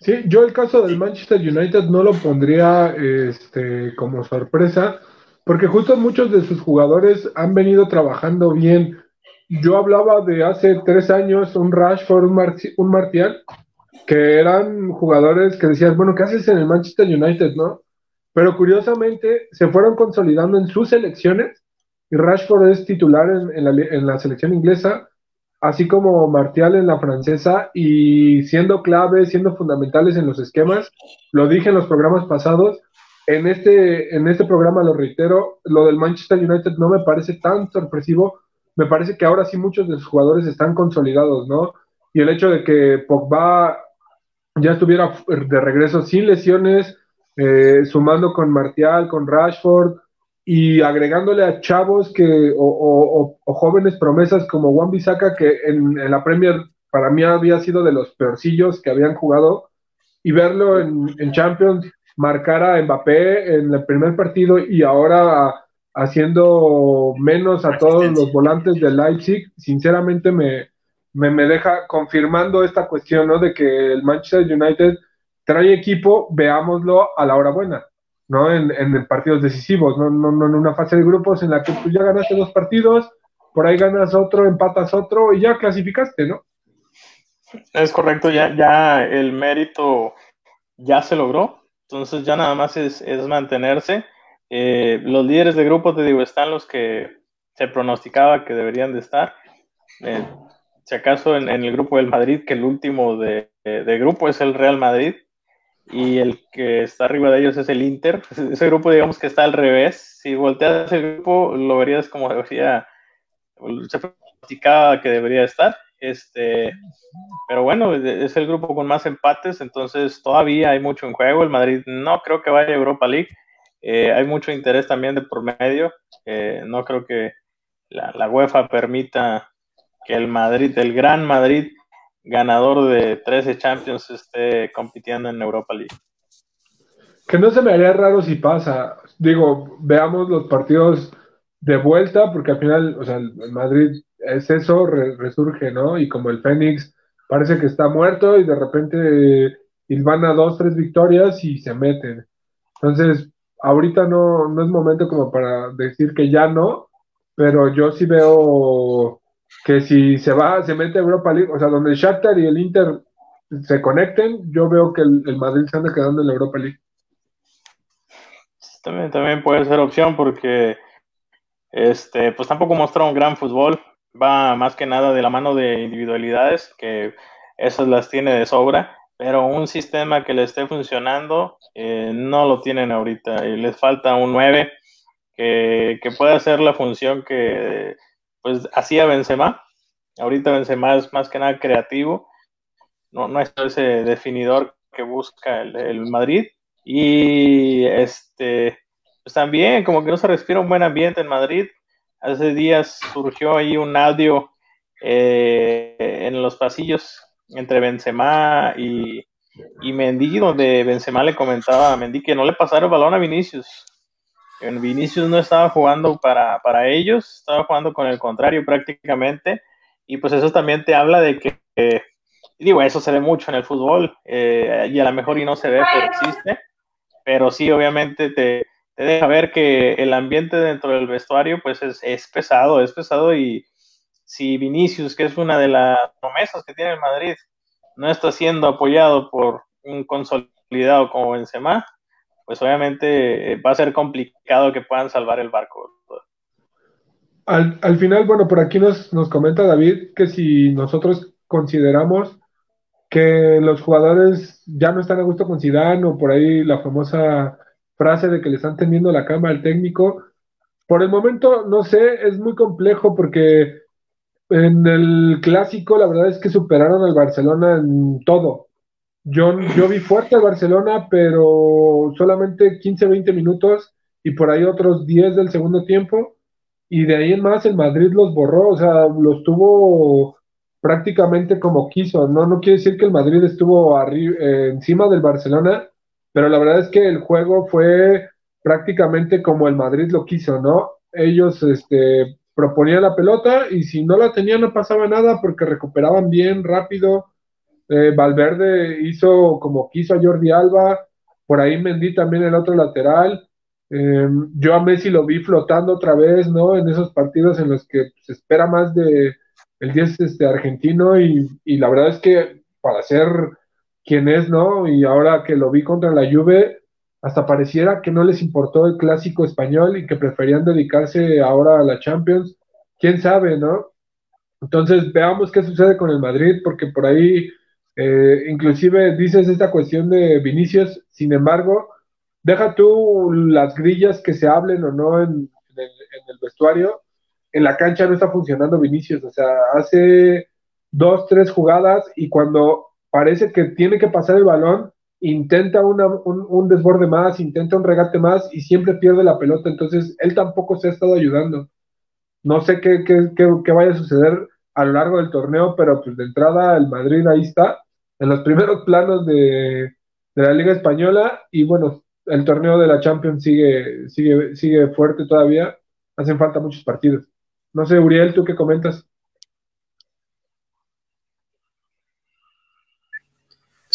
Sí, yo el caso del Manchester United no lo pondría este, como sorpresa, porque justo muchos de sus jugadores han venido trabajando bien. Yo hablaba de hace tres años un Rashford, un, Martial, que eran jugadores que decías, bueno, ¿qué haces en el Manchester United, no? Pero curiosamente se fueron consolidando en sus selecciones y Rashford es titular en, la, selección inglesa, así como Martial en la francesa y siendo clave, siendo fundamentales en los esquemas. Lo dije en los programas pasados. En este, en este programa lo reitero, lo del Manchester United no me parece tan sorpresivo. Me parece que ahora sí muchos de sus jugadores están consolidados, ¿no? Y el hecho de que Pogba ya estuviera de regreso sin lesiones, eh, sumando con Martial, con Rashford y agregándole a chavos que o, jóvenes promesas como Juan Bisaca que en, la Premier para mí había sido de los peorcillos que habían jugado y verlo en, Champions marcar a Mbappé en el primer partido y ahora haciendo menos a todos los volantes de Leipzig, sinceramente me, me, me, deja confirmando esta cuestión, ¿no? De que el Manchester United trae equipo, veámoslo a la hora buena, ¿no? En, en partidos decisivos, ¿no? No, no, en una fase de grupos en la que tú ya ganaste dos partidos, por ahí ganas otro, empatas otro y ya clasificaste, ¿no? Es correcto, ya, ya el mérito ya se logró, entonces ya nada más es, es mantenerse. Eh, los líderes de grupo, te digo, están los que se pronosticaba que deberían de estar. Eh, si acaso en, el grupo del Madrid, que el último de, grupo es el Real Madrid y el que está arriba de ellos es el Inter. [laughs] Ese grupo, digamos que está al revés. Si volteas el grupo, lo verías como debería, se practicaba que debería estar. Este, pero bueno, es el grupo con más empates, entonces todavía hay mucho en juego. El Madrid no creo que vaya a Europa League. Eh, hay mucho interés también de por medio. Eh, no creo que la, la UEFA permita que el Madrid, el Gran Madrid, ganador de 13 Champions, esté compitiendo en Europa League. Que no se me haría raro si pasa. Digo, veamos los partidos de vuelta, porque al final, o sea, el Madrid es eso, resurge, ¿no? Y como el Fénix parece que está muerto y de repente van a dos, tres victorias y se meten. Entonces, ahorita no, no es momento como para decir que ya no, pero yo sí veo que si se va, se mete a Europa League, o sea, donde el Shakhtar y el Inter se conecten, yo veo que el, Madrid se anda quedando en la Europa League. también, también puede ser opción porque este, pues tampoco mostró un gran fútbol. Va más que nada de la mano de individualidades, que esas las tiene de sobra, pero un sistema que le esté funcionando eh, no lo tienen ahorita y les falta un 9 que, que pueda hacer la función que pues hacía Benzema. Ahorita Benzema es más que nada creativo, no, no es ese definidor que busca el, Madrid. Y este, pues también como que no se respira un buen ambiente en Madrid. Hace días surgió ahí un audio eh, en los pasillos entre Benzema y, y Mendy, donde Benzema le comentaba a Mendy que no le pasara el balón a Vinicius. Vinicius no estaba jugando para, para ellos, estaba jugando con el contrario prácticamente. Y pues eso también te habla de que digo, eso se ve mucho en el fútbol, eh, y a lo mejor y no se ve, pero existe, pero sí, obviamente te, deja ver que el ambiente dentro del vestuario, pues es, es, pesado, es pesado, y si Vinicius, que es una de las promesas que tiene el Madrid, no está siendo apoyado por un consolidado como Benzema, pues obviamente va a ser complicado que puedan salvar el barco. Al, al final, bueno, por aquí nos, nos comenta David que si nosotros consideramos que los jugadores ya no están a gusto con Zidane o por ahí la famosa frase de que le están tendiendo la cama al técnico. Por el momento, no sé, es muy complejo porque en el clásico la verdad es que superaron al Barcelona en todo. Yo, yo vi fuerte al Barcelona, pero solamente 15, 20 minutos y por ahí otros 10 del segundo tiempo. Y de ahí en más el Madrid los borró, o sea, los tuvo prácticamente como quiso. No, no quiere decir que el Madrid estuvo eh, encima del Barcelona, pero la verdad es que el juego fue prácticamente como el Madrid lo quiso, ¿no? Ellos este, proponían la pelota y si no la tenían no pasaba nada porque recuperaban bien, rápido. Eh, Valverde hizo como quiso a Jordi Alba, por ahí Mendy también el otro lateral. Eh, yo a Messi lo vi flotando otra vez, ¿no? En esos partidos en los que se espera más de, el 10 este, argentino y, la verdad es que para ser quien es, ¿no? Y ahora que lo vi contra la Juve, hasta pareciera que no les importó el clásico español y que preferían dedicarse ahora a la Champions. ¿Quién sabe, no? Entonces veamos qué sucede con el Madrid, porque por ahí eh, inclusive dices esta cuestión de Vinicius, sin embargo, deja tú las grillas que se hablen o no en el vestuario, en la cancha no está funcionando Vinicius, o sea, hace dos, tres jugadas y cuando parece que tiene que pasar el balón, intenta un, desborde más, intenta un regate más y siempre pierde la pelota, entonces él tampoco se ha estado ayudando. No sé qué, qué, vaya a suceder a lo largo del torneo, pero pues de entrada el Madrid ahí está, en los primeros [laughs] planos de, de la Liga Española y bueno, el torneo de la Champions sigue, sigue, sigue fuerte todavía, hacen falta muchos partidos. No sé, Uriel, ¿tú qué comentas?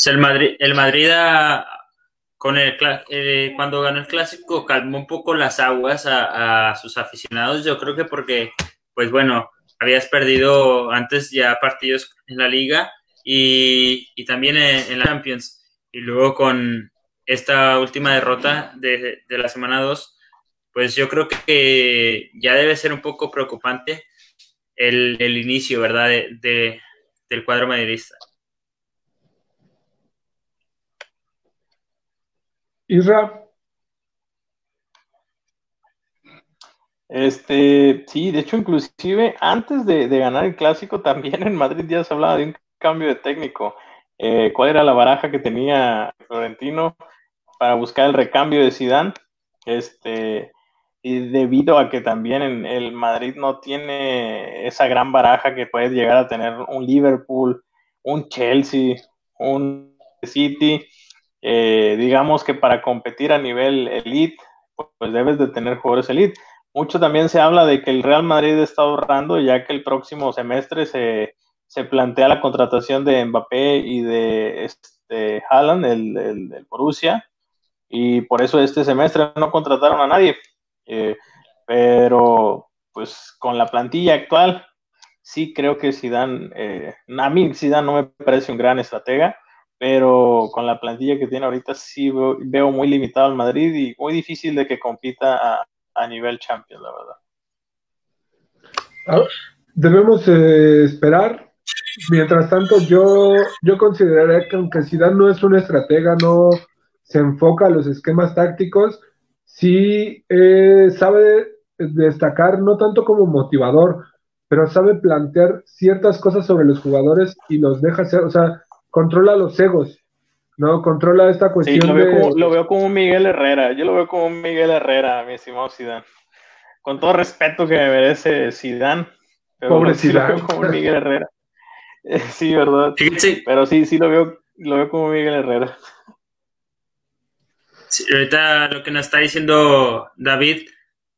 El Madrid, el con el, eh, cuando ganó el clásico calmó un poco las aguas a, sus aficionados. Yo creo que porque, pues bueno, habías perdido antes ya partidos en la liga y, también en, la Champions. Y luego con esta última derrota de, de la semana 2, pues yo creo que ya debe ser un poco preocupante el, inicio, ¿verdad?, de, del cuadro madridista. Isra. Este, sí, de hecho, inclusive antes de, ganar el clásico, [laughs] también en Madrid ya se hablaba de un cambio de técnico. Eh, ¿Cuál era la baraja que tenía Florentino para buscar el recambio de Sidán? Este, y debido a que también en el Madrid no tiene esa gran baraja que puede llegar a tener un Liverpool, un Chelsea, un City, eh, digamos que para competir a nivel elite, pues debes de tener jugadores elite. Mucho también se habla de que el Real Madrid está ahorrando ya que el próximo semestre se, se plantea la contratación de Mbappé y de este Haaland, el, el, Borussia, y por eso este semestre no contrataron a nadie. Eh, pero pues con la plantilla actual, sí creo que Zidane, eh, a mí Zidane no me parece un gran estratega, pero con la plantilla que tiene ahorita sí veo, muy limitado al Madrid y muy difícil de que compita a, nivel Champions, la verdad. Debemos eh, esperar. Mientras tanto, yo, yo consideraría que aunque Zidane no es un estratega, no se enfoca a los esquemas tácticos, sí eh, sabe destacar no tanto como motivador, pero sabe plantear ciertas cosas sobre los jugadores y los deja hacer, o sea, controla los egos, ¿no? Controla esta cuestión. Sí, lo veo, como, lo veo como un Miguel Herrera, yo lo veo como un Miguel Herrera, mi estimado Zidane. Con todo respeto que me merece Zidane, Pobre Zidane. como un Miguel Herrera. [laughs] Sí, verdad. Pero sí, sí lo veo, lo veo como Miguel Herrera. ahorita lo que nos está diciendo David,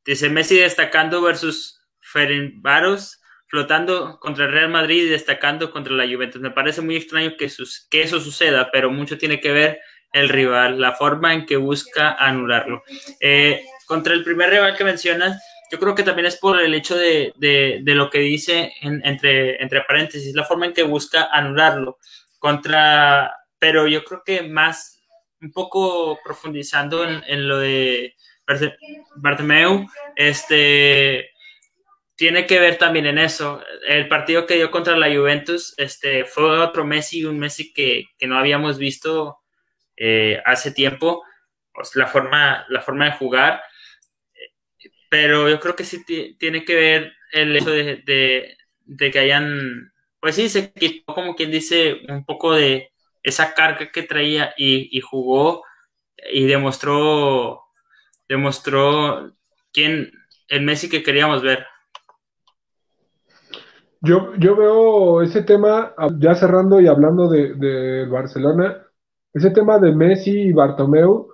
dice Messi destacando versus Ferencváros flotando contra el Real Madrid y destacando contra la Juventus. Me parece muy extraño que, eso suceda, pero mucho tiene que ver el rival, la forma en que busca anularlo. Eh, contra el primer rival que mencionas, yo creo que también es por el hecho de, lo que dice entre, entre paréntesis, la forma en que busca anularlo. Contra, pero yo creo que más, un poco profundizando en, en lo de Bartomeu, este tiene que ver también en eso. El partido que dio contra la Juventus este, fue otro Messi, un Messi que, no habíamos visto eh, hace tiempo, la, forma, la forma de jugar. Pero yo creo que sí tiene que ver el hecho de, que hayan, pues sí, se quitó como quien dice un poco de esa carga que traía y, y jugó y demostró, demostró quién, el Messi que queríamos ver. Yo, yo veo ese tema, ya cerrando y hablando de, Barcelona, ese tema de Messi y Bartomeu,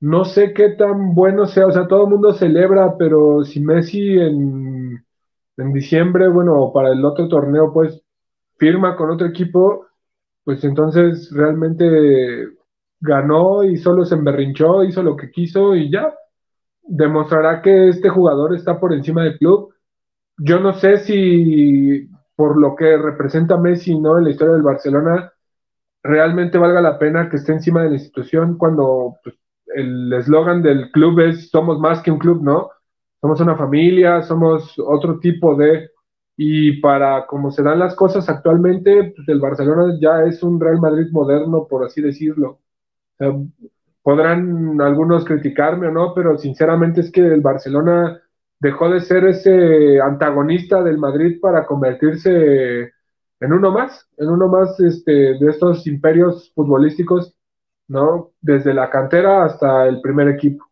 no sé qué tan bueno sea, o sea, todo el mundo celebra, pero si Messi en, en diciembre, bueno, para el otro torneo, pues firma con otro equipo, pues entonces realmente ganó y solo se emberrinchó, hizo lo que quiso y ya. Demostrará que este jugador está por encima del club yo no sé si por lo que representa Messi ¿no? en la historia del Barcelona, realmente valga la pena que esté encima de la institución cuando pues, el eslogan del club es somos más que un club, ¿no? Somos una familia, somos otro tipo de... Y para como se dan las cosas actualmente, pues el Barcelona ya es un Real Madrid moderno, por así decirlo. podrán algunos criticarme o no, pero sinceramente es que el Barcelona dejó de ser ese antagonista del Madrid para convertirse en uno más, en uno más este, de estos imperios futbolísticos, ¿no? Desde la cantera hasta el primer equipo.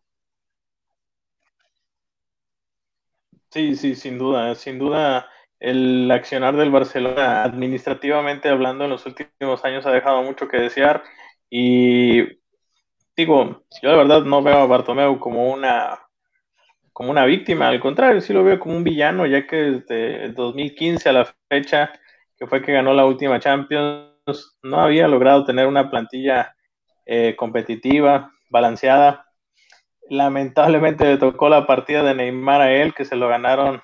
Sí, sí, sin duda, sin duda el accionar del Barcelona administrativamente hablando en los últimos años ha dejado mucho que desear y digo, yo de verdad no veo a Bartomeu como una como una víctima, al contrario, sí lo veo como un villano, ya que desde el 2015 a la fecha que fue que ganó la última Champions, no había logrado tener una plantilla eh, competitiva, balanceada. Lamentablemente le tocó la partida de Neymar a él, que se lo ganaron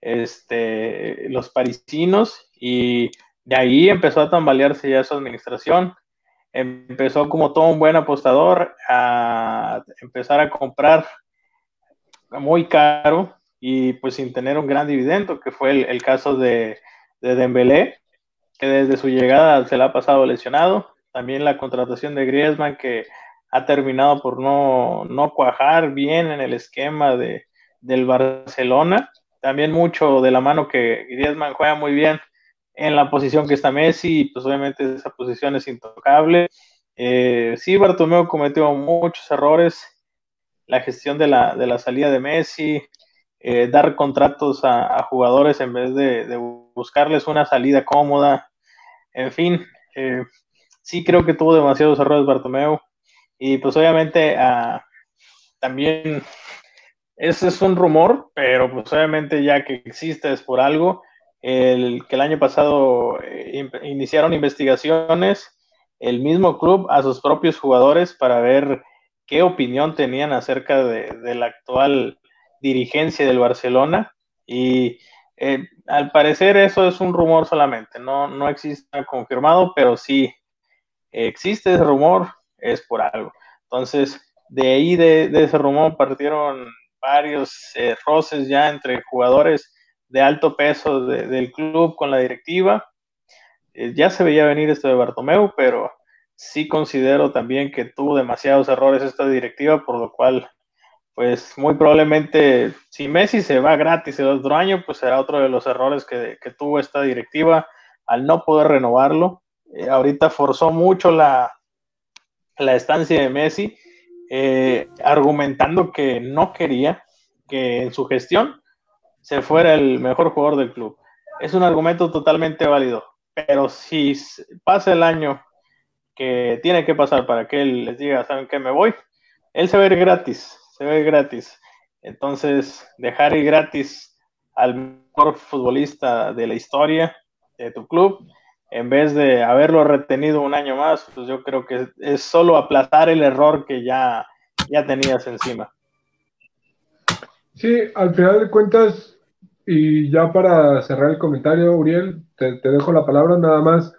este, los parisinos, y de ahí empezó a tambalearse ya su administración. Empezó como todo un buen apostador a empezar a comprar muy caro y pues sin tener un gran dividendo, que fue el, caso de, de Dembélé, que desde su llegada se le ha pasado lesionado. También la contratación de Griezmann, que ha terminado por no, no cuajar bien en el esquema de, del Barcelona. También mucho de la mano que Griezmann juega muy bien en la posición que está Messi, pues obviamente esa posición es intocable. Eh, sí, Bartomeu cometió muchos errores, la gestión de la, de la salida de Messi, eh, dar contratos a, jugadores en vez de, buscarles una salida cómoda. En fin, eh, sí creo que tuvo demasiados errores Bartomeu. Y pues obviamente ah, también ese es un rumor, pero pues obviamente ya que existe es por algo. El, que el año pasado eh, iniciaron investigaciones el mismo club a sus propios jugadores para ver qué opinión tenían acerca de, la actual dirigencia del Barcelona y eh, al parecer eso es un rumor solamente, no, no existe confirmado, pero sí, existe ese rumor, es por algo. Entonces, de ahí de, ese rumor partieron varios eh, roces ya entre jugadores de alto peso del club con la directiva. Eh, ya se veía venir esto de Bartomeu, pero sí considero también que tuvo demasiados errores esta directiva, por lo cual, pues muy probablemente si Messi se va gratis el otro año, pues será otro de los errores que, tuvo esta directiva al no poder renovarlo. Eh, ahorita forzó mucho la, la estancia de Messi eh, argumentando que no quería que en su gestión se fuera el mejor jugador del club. Es un argumento totalmente válido, pero si pasa el año que tiene que pasar para que él les diga, ¿saben qué? Me voy, él se ir gratis, se ir gratis. Entonces, dejar ir gratis al mejor futbolista de la historia de tu club, en vez de haberlo retenido un año más, pues yo creo que es solo aplazar el error que ya, ya tenías encima. Sí, al final de cuentas, y ya para cerrar el comentario, Uriel, te, dejo la palabra nada más.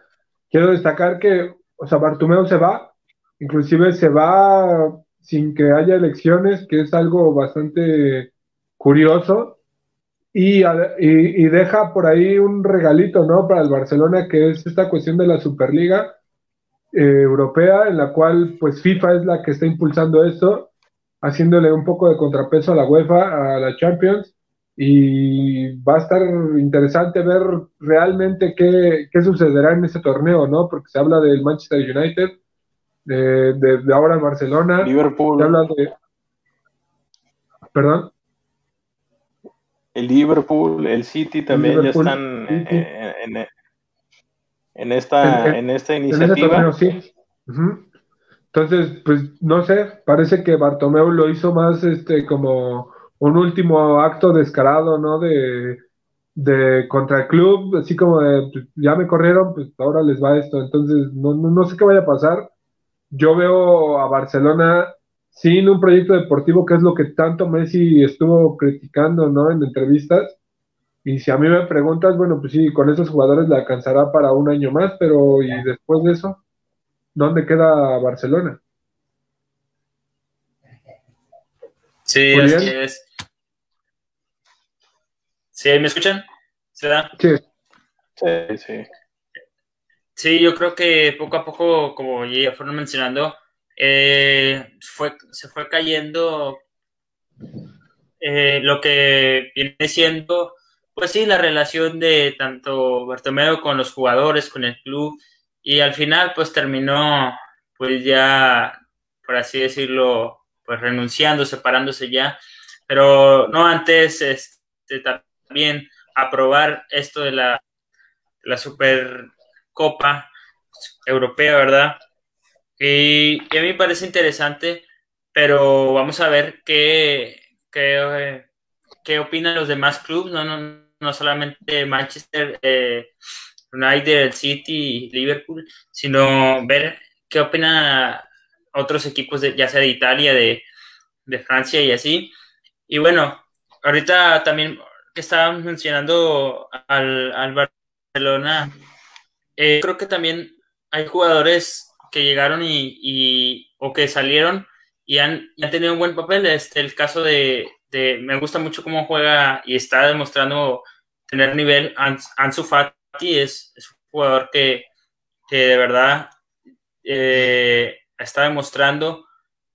Quiero destacar que, o sea, Bartumeo se va, inclusive se va sin que haya elecciones, que es algo bastante curioso y, y, deja por ahí un regalito, ¿no? Para el Barcelona, que es esta cuestión de la Superliga eh, Europea, en la cual, pues, FIFA es la que está impulsando esto, haciéndole un poco de contrapeso a la UEFA, a la Champions, y va a estar interesante ver realmente qué, qué sucederá en ese torneo, ¿no? Porque se habla del Manchester United, de, de, ahora el Barcelona, Liverpool. Se habla de... ¿Perdón? el Liverpool, el City también ya están en, en, esta, en, esta iniciativa. Entonces, pues no sé, parece que Bartomeu lo hizo más este como un último acto descarado, ¿no? De, de contra el club, así como de pues, ya me corrieron, pues ahora les va esto. Entonces, no, no, no sé qué vaya a pasar. Yo veo a Barcelona sin un proyecto deportivo, que es lo que tanto Messi estuvo criticando, ¿no? En entrevistas. Y si a mí me preguntas, bueno, pues sí, con esos jugadores le alcanzará para un año más, pero ¿y después de eso? ¿Dónde queda Barcelona? Sí, así es. ¿Sí? ¿Me escuchan? ¿Se da? Sí. Sí, sí. Sí, yo creo que poco a poco, como ya fueron mencionando, eh, fue, se fue cayendo eh, lo que viene siendo, pues sí, la relación de tanto Bartomeu con los jugadores, con el club, y al final pues terminó pues ya, por así decirlo, pues renunciando, separándose ya, pero no antes este, también aprobar esto de la, la Supercopa Europea, ¿verdad? Y, a mí me parece interesante, pero vamos a ver qué, qué, qué opinan los demás clubes, no, no, no solamente Manchester eh, United, City y Liverpool, sino ver qué opinan otros equipos, de, ya sea de Italia, de, de Francia y así. Y bueno, ahorita también que estaban mencionando al, al Barcelona, eh, creo que también hay jugadores que llegaron y, o que salieron y han, tenido un buen papel. Este, el caso de, me gusta mucho cómo juega y está demostrando tener nivel. Ansu Fati es, un jugador que, de verdad eh, está demostrando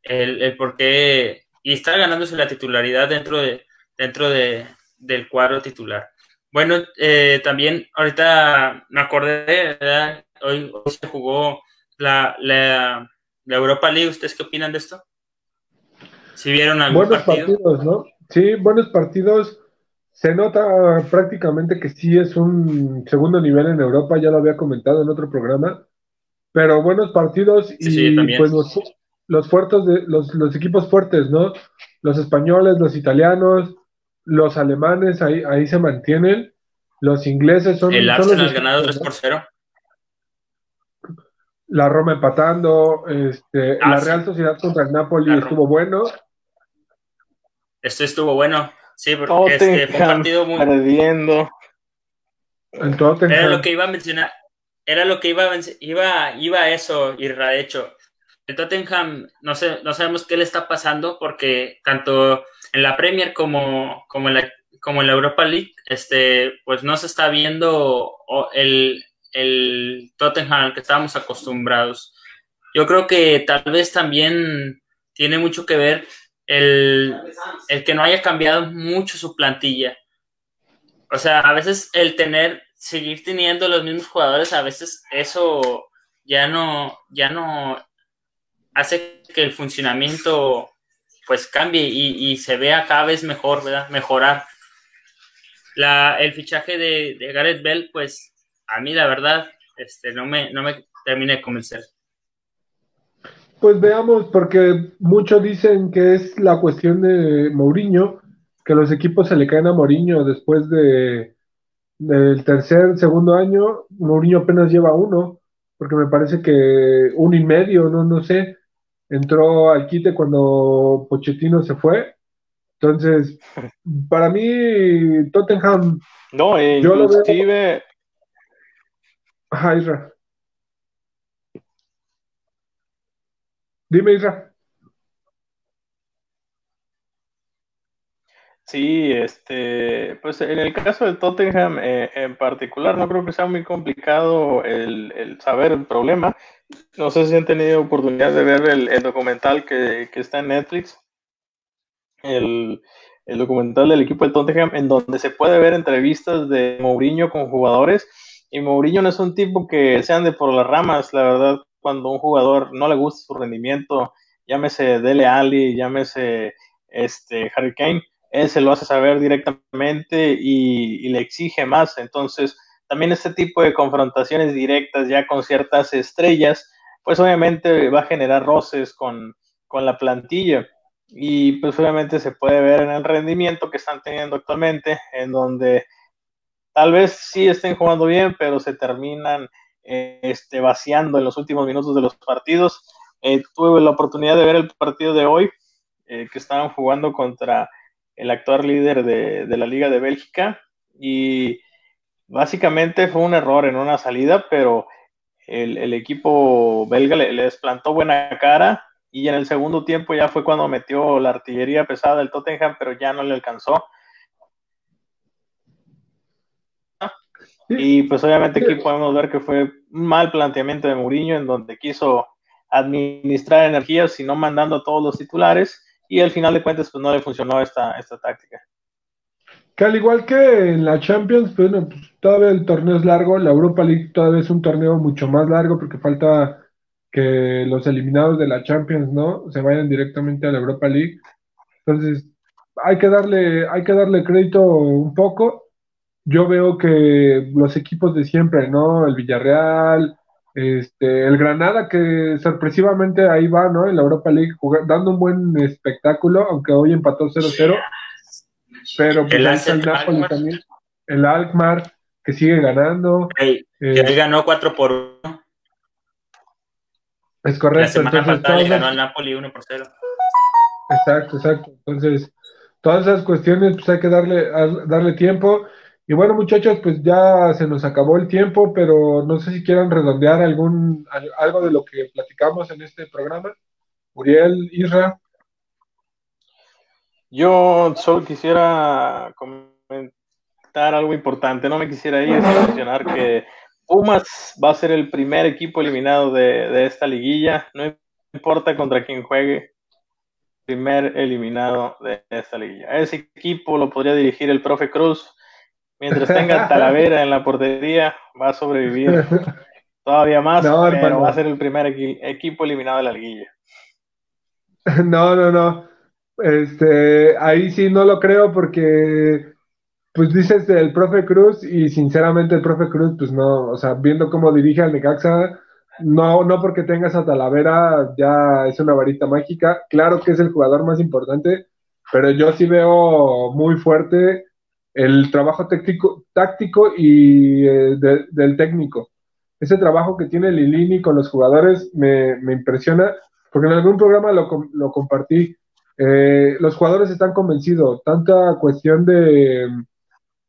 el, el por qué y está ganándose la titularidad dentro de dentro de, del cuadro titular. Bueno, eh, también ahorita me acordé, Hoy, hoy, se jugó la, la, Europa League, ¿ustedes qué opinan de esto? Si vieron algún buenos partidos, ¿no? Sí, buenos partidos. Se nota prácticamente que sí es un segundo nivel en Europa, ya lo había comentado en otro programa, pero buenos partidos y pues los, los fuertes de, los, los, equipos fuertes, ¿no? Los españoles, los italianos, los alemanes ahí, ahí se mantienen, los ingleses son... El Arsenal ganado 3 por 0 la Roma empatando, este, ah, la Real Sociedad contra el Napoli estuvo bueno. Esto estuvo bueno, sí, porque este, fue un partido muy... Perdiendo. Era lo que iba a mencionar. era lo que iba, iba, iba a eso, y de hecho, el Tottenham, no, sé, no sabemos qué le está pasando porque tanto en la Premier como, como, en, la, Europa League, este, pues no se está viendo el, el Tottenham al que estábamos acostumbrados. Yo creo que tal vez también tiene mucho que ver el, el que no haya cambiado mucho su plantilla. O sea, a veces el tener, seguir teniendo los mismos jugadores, a veces eso ya no, ya no hace que el funcionamiento pues cambie y, se vea cada vez mejor, ¿verdad? Mejorar. La, el fichaje de, de, Gareth Bell, pues a mí la verdad este, no, me, no me termina de convencer. Pues veamos, porque muchos dicen que es la cuestión de Mourinho, que los equipos se le caen a Mourinho después de del tercer, segundo año. Mourinho apenas lleva uno, porque me parece que uno y medio, no, no sé entró al quite cuando Pochettino se fue. Entonces, [laughs] para mí, Tottenham. No, inclusive. Ajá, Isra. Dime, Isra. Sí, este, pues en el caso de Tottenham eh, en particular, no creo que sea muy complicado el, saber el problema. No sé si han tenido oportunidad de ver el, documental que, está en Netflix, el, documental del equipo de Tottenham, en donde se puede ver entrevistas de Mourinho con jugadores. Y Mourinho no es un tipo que se ande por las ramas, la verdad, cuando un jugador no le gusta su rendimiento, llámese Dele Alli, llámese este, Harry Kane él se lo hace saber directamente y, le exige más. Entonces, también este tipo de confrontaciones directas ya con ciertas estrellas, pues obviamente va a generar roces con, la plantilla. Y pues obviamente se puede ver en el rendimiento que están teniendo actualmente, en donde tal vez sí estén jugando bien, pero se terminan este, vaciando en los últimos minutos de los partidos. Eh, tuve la oportunidad de ver el partido de hoy, eh, que estaban jugando contra el actual líder de, la Liga de Bélgica. Y básicamente fue un error en una salida, pero el, equipo belga le, les plantó buena cara y en el segundo tiempo ya fue cuando metió la artillería pesada del Tottenham, pero ya no le alcanzó. Y pues obviamente aquí podemos ver que fue un mal planteamiento de Mourinho en donde quiso administrar energías y no mandando a todos los titulares y al final de cuentas pues no le funcionó esta, esta táctica. Que al igual que en la Champions, bueno, pues, todavía el torneo es largo, la Europa League todavía es un torneo mucho más largo porque falta que los eliminados de la Champions, ¿no? Se vayan directamente a la Europa League. Entonces, hay que darle, hay que darle crédito un poco. Yo veo que los equipos de siempre, ¿no? El Villarreal, este, el Granada que sorpresivamente ahí va, ¿no? En la Europa League, dando un buen espectáculo, aunque hoy empató 0-0. Pero pues, el, el Napoli también. El Alkmaar, que sigue ganando. que eh, ganó 4 por 1. Es correcto. La semana entonces, pasada le ganó al Napoli 1 por 0. Exacto, exacto. Entonces, todas esas cuestiones, pues hay que darle, darle tiempo. Y bueno, muchachos, pues ya se nos acabó el tiempo, pero no sé si quieran redondear algún algo de lo que platicamos en este programa. Uriel, Isra. Yo solo quisiera comentar algo importante. No me quisiera ir a mencionar que Pumas va a ser el primer equipo eliminado de, de esta liguilla. No importa contra quién juegue, primer eliminado de esta liguilla. Ese equipo lo podría dirigir el profe Cruz Mientras tenga [laughs] Talavera en la portería, va a sobrevivir todavía más, pero va a ser el primer equipo eliminado de la liguilla. [laughs] No, no, no. Este, ahí sí no lo creo porque, pues dices el profe Cruz y sinceramente el profe Cruz, pues no, o sea, viendo cómo dirige al Necaxa, no, no porque tengas a Talavera ya es una varita mágica. Claro que es el jugador más importante, pero yo sí veo muy fuerte el trabajo táctico, táctico y eh, del técnico. Ese trabajo que tiene Lilini con los jugadores me, impresiona, porque en algún programa lo, lo compartí. Eh, los jugadores están convencidos, tanta cuestión de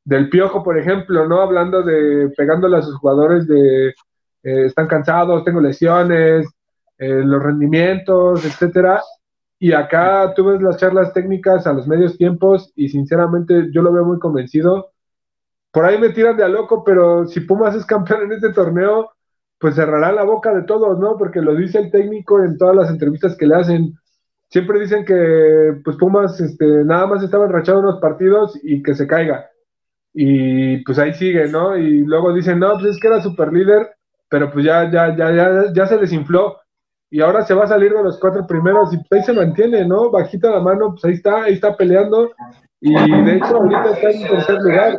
del piojo, por ejemplo, ¿no? Hablando de pegándole a sus jugadores de eh, están cansados, tengo lesiones, eh, los rendimientos, etcétera. Y acá tú ves las charlas técnicas a los medios tiempos y sinceramente yo lo veo muy convencido. Por ahí me tiran de a loco, pero si Pumas es campeón en este torneo, pues cerrará la boca de todos, ¿no? Porque lo dice el técnico en todas las entrevistas que le hacen. Siempre dicen que pues Pumas este, nada más estaba enrachado unos partidos y que se caiga. Y pues ahí sigue, ¿no? Y luego dicen, no, pues es que era super líder, pero pues ya, ya, ya, ya, ya se desinfló y ahora se va a salir de los cuatro primeros y pues ahí se mantiene, ¿no? Bajita la mano, pues ahí está, ahí está peleando y de hecho ahorita está en tercer lugar.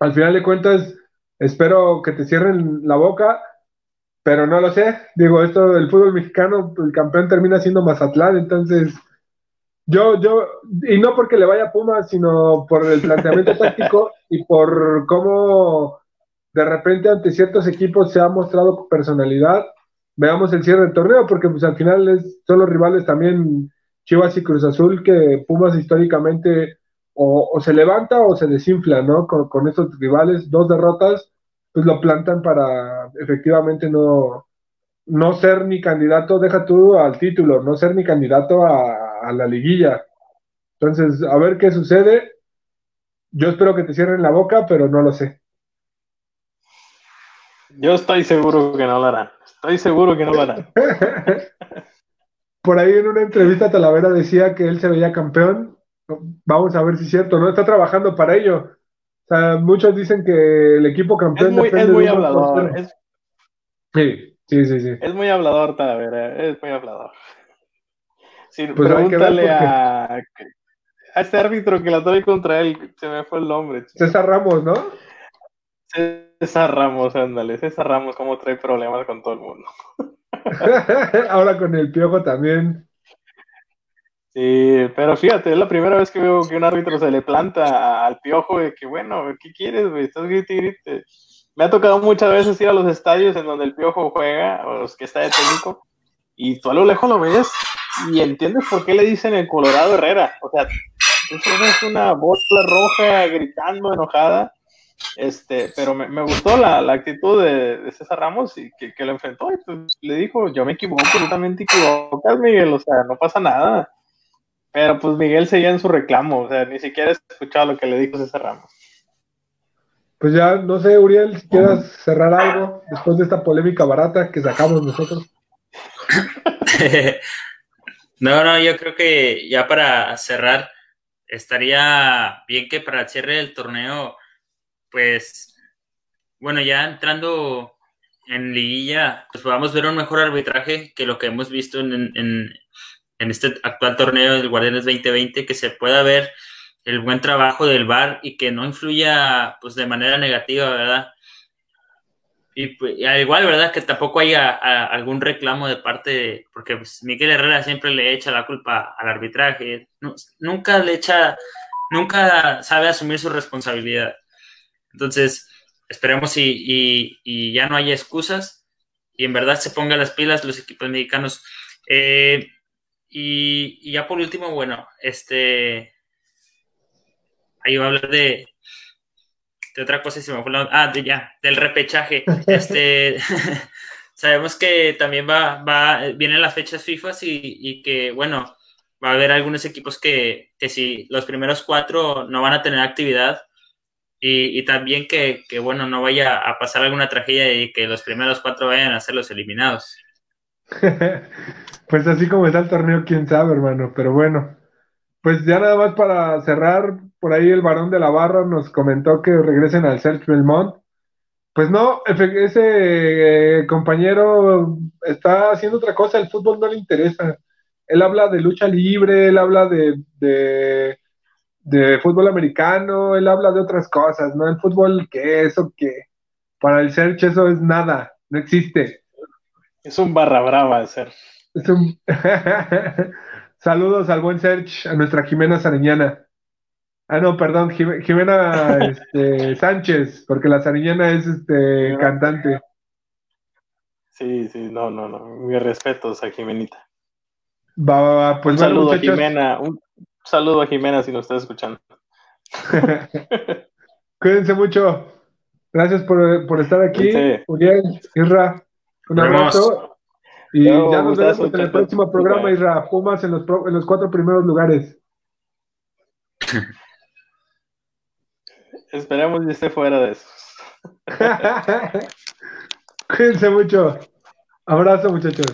Al final de cuentas, espero que te cierren la boca, pero no lo sé. Digo, esto del fútbol mexicano, el campeón termina siendo Mazatlán, entonces yo, yo, y no porque le vaya a Pumas, sino por el planteamiento [laughs] táctico y por cómo de repente ante ciertos equipos se ha mostrado personalidad veamos el cierre del torneo, porque pues al final es, son los rivales también Chivas y Cruz Azul que Pumas históricamente o, se levanta o se desinfla, ¿no? Con, con estos rivales, dos derrotas, pues lo plantan para efectivamente no, no ser ni candidato, deja tú al título, no ser ni candidato a, a la liguilla. Entonces, a ver qué sucede. Yo espero que te cierren la boca, pero no lo sé. Yo estoy seguro que no lo harán. Estoy seguro que no lo harán. [laughs] Por ahí en una entrevista Talavera decía que él se veía campeón. Vamos a ver si es cierto, ¿no? Está trabajando para ello. O sea, muchos dicen que el equipo campeón es muy, hablador. Sí, sí, sí, sí. Es muy hablador Talavera, es muy hablador. Sí, pues pregúntale a, a este árbitro que la trae contra él, se me fue el nombre. César Ramos, ¿no? César Ramos, ándale, César Ramos, como trae problemas con todo el mundo. [laughs] Ahora con el piojo también. Sí, pero fíjate, es la primera vez que veo que un árbitro se le planta al piojo de que, bueno, ¿qué quieres, güey? Estás grite, Me ha tocado muchas veces ir a los estadios en donde el piojo juega, o los que está de técnico, y tú a lo lejos lo ves y entiendes por qué le dicen el Colorado Herrera. O sea, eso es una bola roja gritando, enojada este, pero me, gustó la, actitud de, César Ramos y que, lo enfrentó y pues, le dijo, yo me equivoco, tú también te equivocas, Miguel, o sea, no pasa nada. Pero pues Miguel seguía en su reclamo, o sea, ni siquiera escuchado lo que le dijo César Ramos. Pues ya, no sé, Uriel, si quieras cerrar algo después de esta polémica barata que sacamos nosotros. [laughs] no, no, yo creo que ya para cerrar, estaría bien que para el cierre del torneo pues, bueno, ya entrando en liguilla, pues podamos ver un mejor arbitraje que lo que hemos visto en, en, este actual torneo del Guardianes 2020, que se pueda ver el buen trabajo del VAR y que no influya pues de manera negativa, ¿verdad? Y, pues, al igual, ¿verdad? Que tampoco haya algún reclamo de parte, de, porque pues, Miguel Herrera siempre le echa la culpa al arbitraje, nunca le echa, nunca sabe asumir su responsabilidad. Entonces, esperemos y, ya no haya excusas y en verdad se pongan las pilas los equipos mexicanos. Eh, y, ya por último, bueno, este. Ahí va a hablar de, de otra cosa y se me fue la, Ah, de ya, del repechaje. [laughs] este. [laughs] sabemos que también va, va, vienen las fechas FIFA y, y, que, bueno, va a haber algunos equipos que, que si los primeros cuatro no van a tener actividad, y, también que, bueno, no vaya a pasar alguna tragedia y que los primeros cuatro vayan a ser los eliminados. [laughs] pues así como está el torneo, quién sabe, hermano, pero bueno. Pues ya nada más para cerrar, por ahí el varón de la barra nos comentó que regresen al Serge Belmont. Pues no, ese eh, compañero está haciendo otra cosa, el fútbol no le interesa. Él habla de lucha libre, él habla de de fútbol americano, él habla de otras cosas, ¿no? El fútbol, ¿qué es o qué? Para el Search eso es nada, no existe. Es un barra brava el Search. Es un... [laughs] Saludos al buen Search, a nuestra Jimena Sariñana. Ah, no, perdón, Jimena este, [laughs] Sánchez, porque la Sariñana es este, cantante. Sí, sí, no, no, no. Mis respetos a Jimenita. Va, va, va. Pues un saludo a Jimena, saludo a Jimena si nos está escuchando. [laughs] Cuídense mucho. Gracias por, por estar aquí. Uriel, Isra, un abrazo. Y ya nos vemos en el próximo programa, Isra. Pumas en los, en los cuatro primeros lugares. [laughs] Esperemos que esté fuera de esos. [laughs] Cuídense mucho. Abrazo, muchachos.